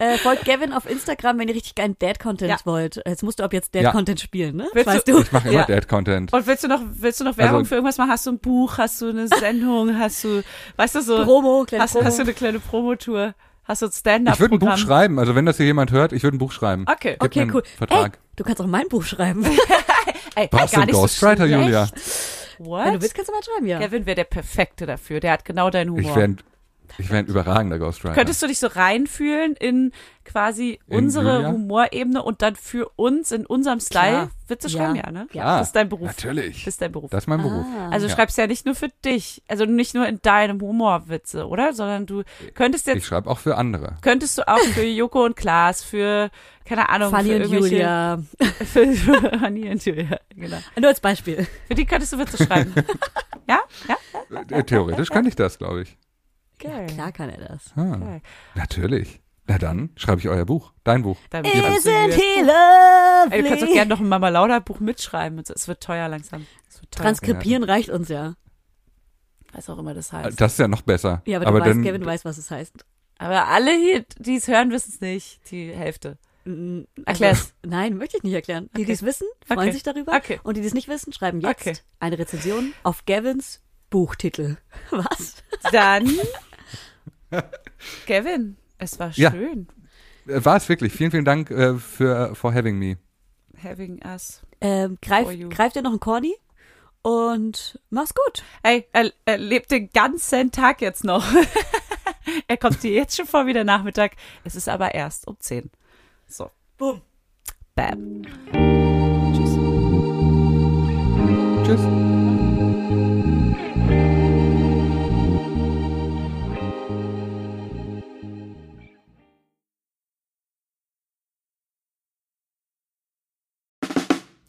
Äh, folgt Gavin auf Instagram, wenn ihr richtig geilen Dad-Content Ja. wollt. Jetzt musst du ab jetzt Ja. Dad-Content spielen, ne? Willst weißt du- du? Ich mache immer Ja. Dad-Content. Und willst du noch, willst du noch Werbung Also- für irgendwas machen? Hast du ein Buch? Hast du eine Sendung? Hast du, weißt du so, Promo, kleine hast, Promo. hast du eine kleine Promotour? Hast du ein Stand-up? Ich würde ein Buch schreiben. Also wenn das hier jemand hört, ich würde ein Buch schreiben. Okay. Gib okay, cool. Vertrag. Ey, du kannst auch mein Buch schreiben. Ey, Brauchst du gar einen nicht so Ghostwriter, schlecht. What? Wenn du willst, kannst du mal schreiben, ja. Kevin wäre der Perfekte dafür. Der hat genau deinen Ich Humor. wäre ein, ich wär ein überragender Ghostwriter. Könntest du dich so reinfühlen in quasi In unsere Julia? Humorebene und dann für uns in unserem Style Klar. Witze Ja. schreiben, ja, ne? Klar, Das ist dein Beruf. Natürlich. Das ist dein Beruf. Das ist mein Beruf. Ah. Also du Ja. schreibst ja nicht nur für dich, also nicht nur in deinem Humor Witze, oder? Sondern du könntest Ich jetzt, schreibe auch für andere. könntest du auch für Joko und Klaas, für, keine Ahnung, Fanny für und Julia. Für, für Fanny und Julia, genau. Nur als Beispiel. Für die könntest du Witze schreiben. ja? Ja? Theoretisch kann ich das, glaube ich. Geil. Klar kann er das. Ah, Geil. natürlich. Na dann schreibe ich euer Buch. Dein Buch. Dann Isn't kannst du he Julias- Ey, du kannst doch lovely? gerne noch ein Mama Lauda Buch mitschreiben. Es wird teuer langsam. Es wird teuer. Transkribieren reicht uns ja. Was auch immer das heißt. Das ist ja noch besser. Ja, aber du weißt, dann, Gavin, du weißt, was es heißt. Aber alle hier, die es hören, wissen es nicht. Die Hälfte. Mm, Erklär's. Nein, möchte ich nicht erklären. Die, Okay. die es wissen, freuen Okay. sich darüber. Okay. Und die, die es nicht wissen, schreiben jetzt Okay. eine Rezension auf Gavins Buchtitel. Was? Dann, Kevin, es war Ja. schön Äh, War es wirklich. Vielen, vielen Dank äh, für for having me. having us. Ähm, greif, For you. greif dir noch einen Corny und mach's gut. Ey, er, er lebt den ganzen Tag jetzt noch. Er kommt dir jetzt schon vor wie der Nachmittag. Es ist aber erst um 10. So. Boom. Bam. Tschüss. Tschüss.